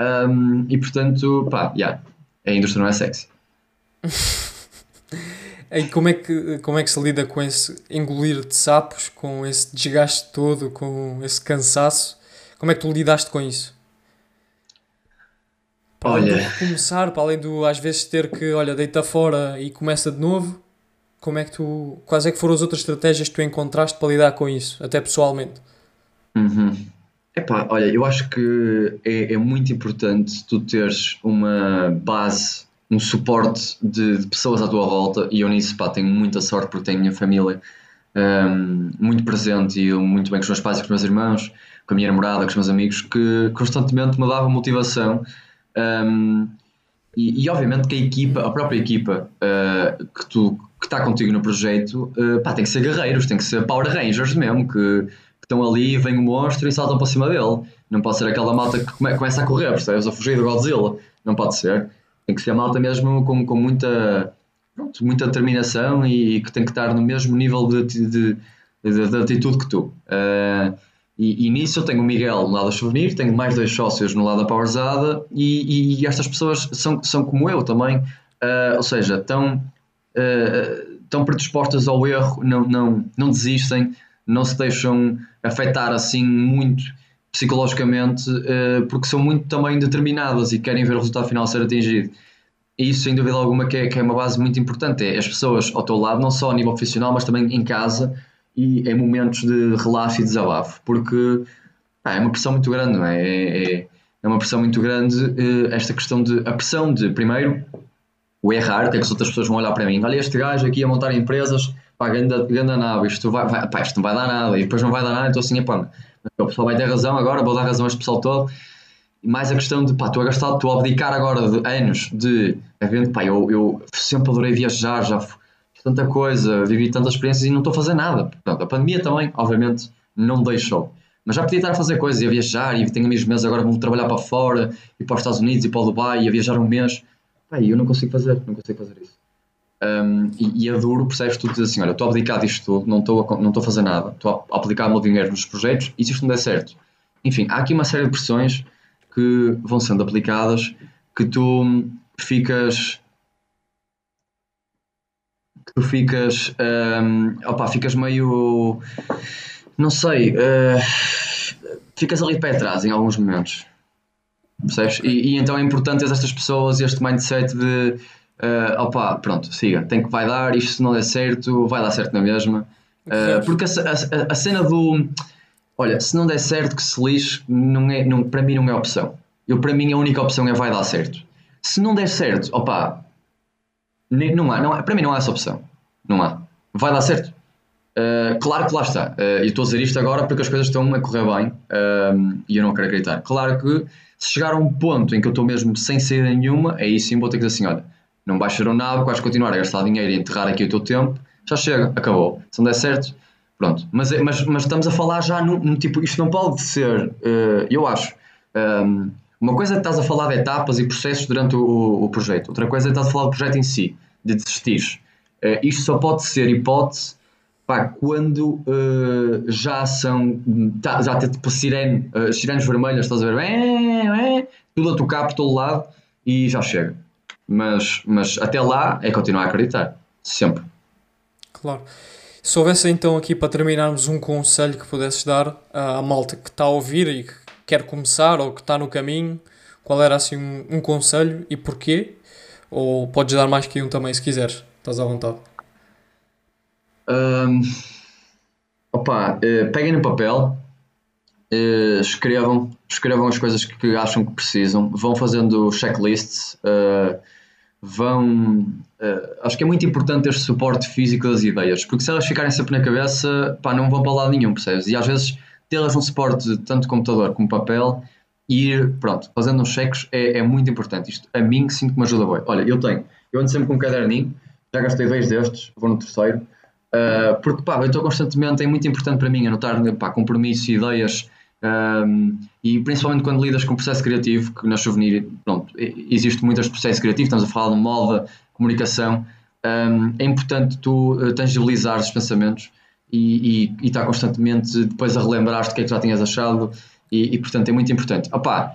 Um, e portanto, pá, yeah, a indústria não é sexy. <laughs> E como é, que, como é que se lida com esse engolir de sapos, com esse desgaste todo, com esse cansaço? Como é que tu lidaste com isso? Para olha. do recomeçar, para além do às vezes ter que, olha, deita fora e começa de novo, como é que tu. Quais é que foram as outras estratégias que tu encontraste para lidar com isso, até pessoalmente? Uhum. Epá, olha, eu acho que é, é muito importante tu teres uma base, um suporte de, de, pessoas à tua volta e eu nisso pá, tenho muita sorte porque tenho a minha família um, muito presente e eu muito bem com os meus pais e com os meus irmãos, com a minha namorada, com os meus amigos, que constantemente me dava motivação um, e, e, obviamente que a equipa, a própria equipa uh, que tu que está contigo no projeto, uh, pá, tem que ser guerreiros, tem que ser Power Rangers mesmo, que, estão ali, vem o monstro e saltam para cima dele. Não pode ser aquela malta que come, começa a correr, percebes? A fugir do Godzilla. Não pode ser. Tem que ser a malta mesmo com, com muita, pronto, muita determinação e, e, que tem que estar no mesmo nível de, de, de, de atitude que tu. Uh, e, e, nisso eu tenho o Miguel no lado da Souvenir, tenho mais dois sócios no lado da Powerzada e, e, estas pessoas são, são como eu também, uh, ou seja, estão, uh, estão predispostas ao erro, não, não, não desistem, não se deixam afetar assim muito psicologicamente, uh, porque são muito também determinadas e querem ver o resultado final ser atingido. E isso, sem dúvida alguma, que é, que é uma base muito importante. É as pessoas ao teu lado, não só a nível profissional, mas também em casa, e em momentos de relaxo e desabafo, porque é uma pressão muito grande, não é? É, é, é uma pressão muito grande eh, esta questão de a pressão de, primeiro, o errar, que é que as outras pessoas vão olhar para mim, olha este gajo aqui a montar empresas, pá, ganda, ganda nave, isto, vai, vai, pá, isto não vai dar nada, e depois não vai dar nada, então assim, pá, o pessoal vai ter razão agora, vou dar razão a este pessoal todo, e mais a questão de, pá, estou a gastar, estou a abdicar agora de anos de, evento, pá, eu, eu sempre adorei viajar, já tanta coisa, vivi tantas experiências e não estou a fazer nada. Portanto, a pandemia também, obviamente, não deixou. Mas já podia estar a fazer coisas, a viajar, e tenho amigos meus agora vão trabalhar para fora, e para os Estados Unidos, e para o Dubai, e a viajar um mês. Pai, eu não consigo fazer, não consigo fazer isso. Um, e, e é duro, percebes? Tu dizes assim: olha, estou a abdicar disto tudo, não estou a, não estou a fazer nada, estou a aplicar o meu dinheiro nos projetos, e se isto não der certo? Enfim, há aqui uma série de pressões que vão sendo aplicadas que tu ficas que tu ficas um, opa, ficas meio não sei uh, ficas ali de pé atrás em alguns momentos percebes? E, e então é importante estas pessoas este mindset de uh, opa, pronto, siga, tem que vai dar, isto se não der certo, vai dar certo na mesma uh, porque a, a, a, cena do olha, se não der certo que se lixe, não é, não, para mim não é opção eu para mim a única opção é vai dar certo se não der certo, opa, não há, não há, para mim não há essa opção. Não há. Vai dar certo. Uh, claro que lá está. Uh, eu estou a dizer isto agora porque as coisas estão a correr bem uh, e eu não quero acreditar. Claro que se chegar a um ponto em que eu estou mesmo sem saída nenhuma, aí sim vou ter que dizer assim: olha, não baixaram nada, vais continuar a gastar dinheiro e enterrar aqui o teu tempo, já chega, acabou. Se não der certo, pronto. Mas, mas, mas estamos a falar já no, no tipo, isto não pode ser, eu acho. Um, uma coisa é que estás a falar de etapas e processos durante o, o projeto, outra coisa é que estás a falar do projeto em si, de desistir. Uh, isto só pode ser hipótese pá, quando uh, já são. Tá, já tem tipo sirene, uh, sirenes vermelhas, estás a ver? É, tudo a tocar por todo lado e já chega. Mas, mas até lá é continuar a acreditar, sempre. Claro. Se houvesse então aqui para terminarmos um conselho que pudesses dar à malta que está a ouvir e que quer começar ou que está no caminho, qual era assim um, um conselho e porquê? Ou podes dar mais que um também se quiseres, estás à vontade. Um, opa, uh, peguem no papel, uh, escrevam, escrevam as coisas que acham que precisam, vão fazendo checklists, uh, vão. acho que é muito importante ter suporte físico das ideias, porque se elas ficarem sempre na cabeça, pá, não vão para lado nenhum, percebes? E às vezes tê-las um suporte tanto computador como papel e ir, pronto, fazendo uns cheques é, é muito importante. Isto a mim sinto que me ajuda bem. Olha, eu tenho, eu ando sempre com um caderninho, já gastei dois destes, vou no terceiro, uh, porque pá, eu estou constantemente, é muito importante para mim anotar pá, compromissos e ideias. Um, e principalmente quando lidas com processo criativo, que na Souvenir pronto, existe muitos processos criativos, estamos a falar de moda, comunicação, um, é importante tu uh, tangibilizar os pensamentos e, e, e está constantemente depois a relembrar do que é que já tinhas achado e, e portanto é muito importante. Opá,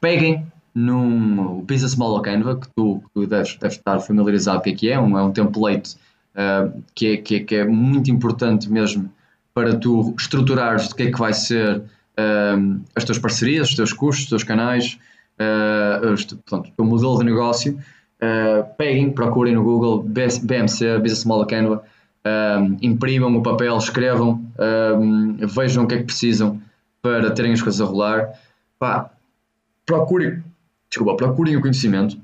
peguem num Business Model Canva, que tu, tu deves, deves estar familiarizado o que é que é, um, é um template uh, que, é, que, é, que é muito importante mesmo para tu estruturares o que é que vai ser as tuas parcerias, os teus custos, os teus canais, uh, os, portanto, o teu modelo de negócio. Uh, peguem, procurem no Google BMC, Business Model Canva, imprimam o papel, escrevam, vejam o que é que precisam para terem as coisas a rolar. Pá, procurem, desculpa, procurem o conhecimento.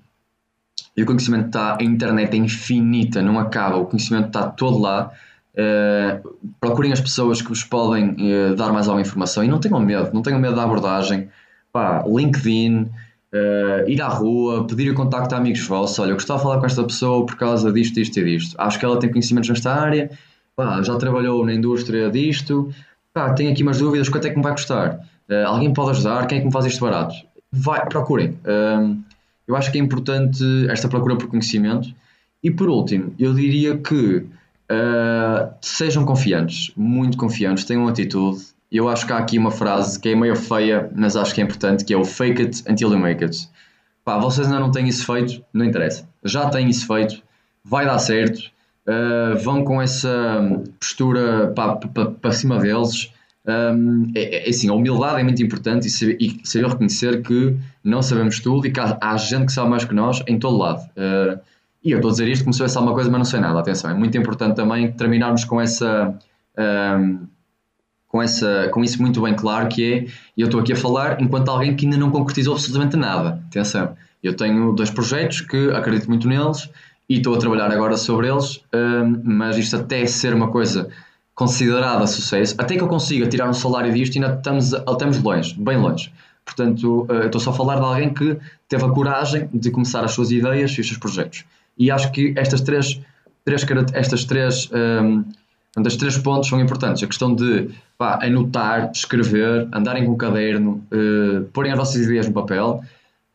E o conhecimento está, a internet é infinita, não acaba, o conhecimento está todo lá. Uh, procurem as pessoas que vos podem uh, dar mais alguma informação e não tenham medo, não tenham medo da abordagem. Pá, LinkedIn, Uh, ir à rua, pedir o contacto a amigos vossos, olha, eu gostava de falar com esta pessoa por causa disto, disto e disto. Acho que ela tem conhecimentos nesta área, pá, já trabalhou na indústria disto, pá, tenho aqui umas dúvidas, quanto é que me vai custar? Alguém pode ajudar? Quem é que me faz isto barato? Vai, procurem. Uh, eu acho que é importante esta procura por conhecimento. E por último, eu diria que sejam confiantes, muito confiantes, tenham atitude, eu acho que há aqui uma frase que é meio feia, mas acho que é importante, que é o fake it until you make it. Pá, vocês ainda não têm isso feito, não interessa. Já têm isso feito, vai dar certo. Uh, vão com essa postura para cima deles. Um, é, é, assim, a humildade é muito importante e saber, e saber, reconhecer que não sabemos tudo e que há, há, gente que sabe mais que nós em todo lado. Uh, e eu estou a dizer isto como se fosse alguma coisa, mas não sei nada. Atenção, é muito importante também terminarmos com essa. Um, com, essa, com isso muito bem claro que é, eu estou aqui a falar enquanto alguém que ainda não concretizou absolutamente nada. Atenção, eu tenho dois projetos que acredito muito neles e estou a trabalhar agora sobre eles, hum, mas isto até ser uma coisa considerada sucesso, até que eu consiga tirar um salário disto, ainda estamos, estamos longe, bem longe. Portanto, uh, estou só a falar de alguém que teve a coragem de começar as suas ideias e os seus projetos. E acho que estas três, três estas três um, Portanto, as três pontos são importantes. A questão de pá, anotar, escrever, andarem com o caderno, uh, porem as vossas ideias no papel.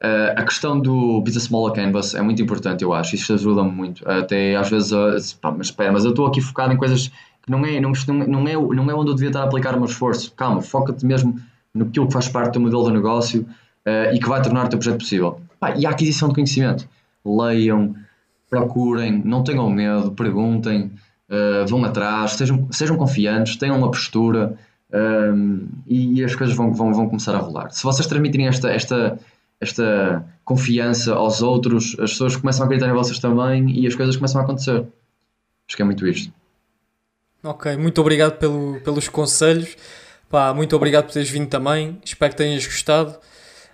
Uh, a questão do Business Smaller Canvas é muito importante, eu acho. Isso ajuda-me muito. Até às vezes, uh, pá, mas espera, mas eu estou aqui focado em coisas que não é, não, não, é, não é onde eu devia estar a aplicar o meu esforço. Calma, foca-te mesmo naquilo que faz parte do modelo de negócio uh, e que vai tornar o teu projeto possível. Pá, e a aquisição de conhecimento. Leiam, procurem, não tenham medo, perguntem, uh, vão atrás, sejam, sejam confiantes, tenham uma postura um, ehm, e, as coisas vão, vão, vão começar a rolar. Se vocês transmitirem esta, esta, esta confiança aos outros, as pessoas começam a acreditar em vocês também e as coisas começam a acontecer. Acho que é muito isto. Ok, muito obrigado pelo, pelos conselhos. Pá, muito obrigado por teres vindo também. Espero que tenhas gostado.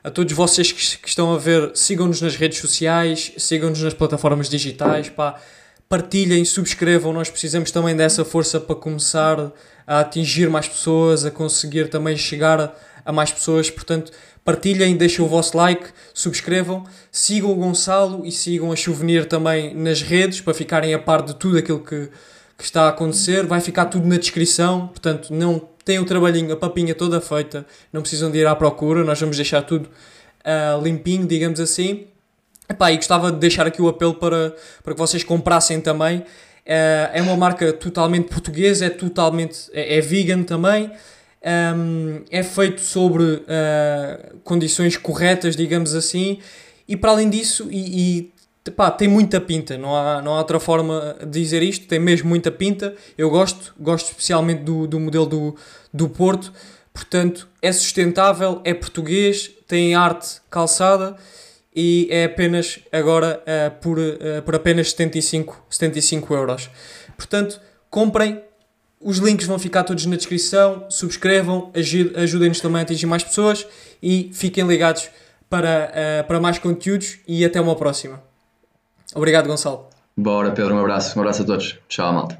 A todos vocês que, que estão a ver, sigam-nos nas redes sociais, sigam-nos nas plataformas digitais. Pá, partilhem, subscrevam. Nós precisamos também dessa força para começar a atingir mais pessoas, a conseguir também chegar a, mais pessoas. Portanto, partilhem, deixem o vosso like, subscrevam, sigam o Gonçalo e sigam a Souvenir também nas redes para ficarem a par de tudo aquilo que, que está a acontecer. Vai ficar tudo na descrição, portanto, não tem o trabalhinho, a papinha toda feita, não precisam de ir à procura, nós vamos deixar tudo uh, limpinho, digamos assim. Epá, e gostava de deixar aqui o apelo para, para que vocês comprassem também. Uh, é uma marca totalmente portuguesa, é totalmente é, é vegan também. Um, é feito sobre uh, condições corretas, digamos assim, e para além disso, e, e pá, tem muita pinta, não há, não há outra forma de dizer isto, tem mesmo muita pinta. Eu gosto, gosto especialmente do, do modelo do, do Porto, portanto, é sustentável, é português, tem arte calçada e é apenas agora uh, por, uh, por apenas 75, 75 euros. Portanto, comprem, os links vão ficar todos na descrição. Subscrevam, ajudem-nos também a atingir mais pessoas e fiquem ligados para, uh, para mais conteúdos e até uma próxima. Obrigado, Gonçalo. Bora, Pedro, um abraço. Um abraço a todos. Tchau, malta.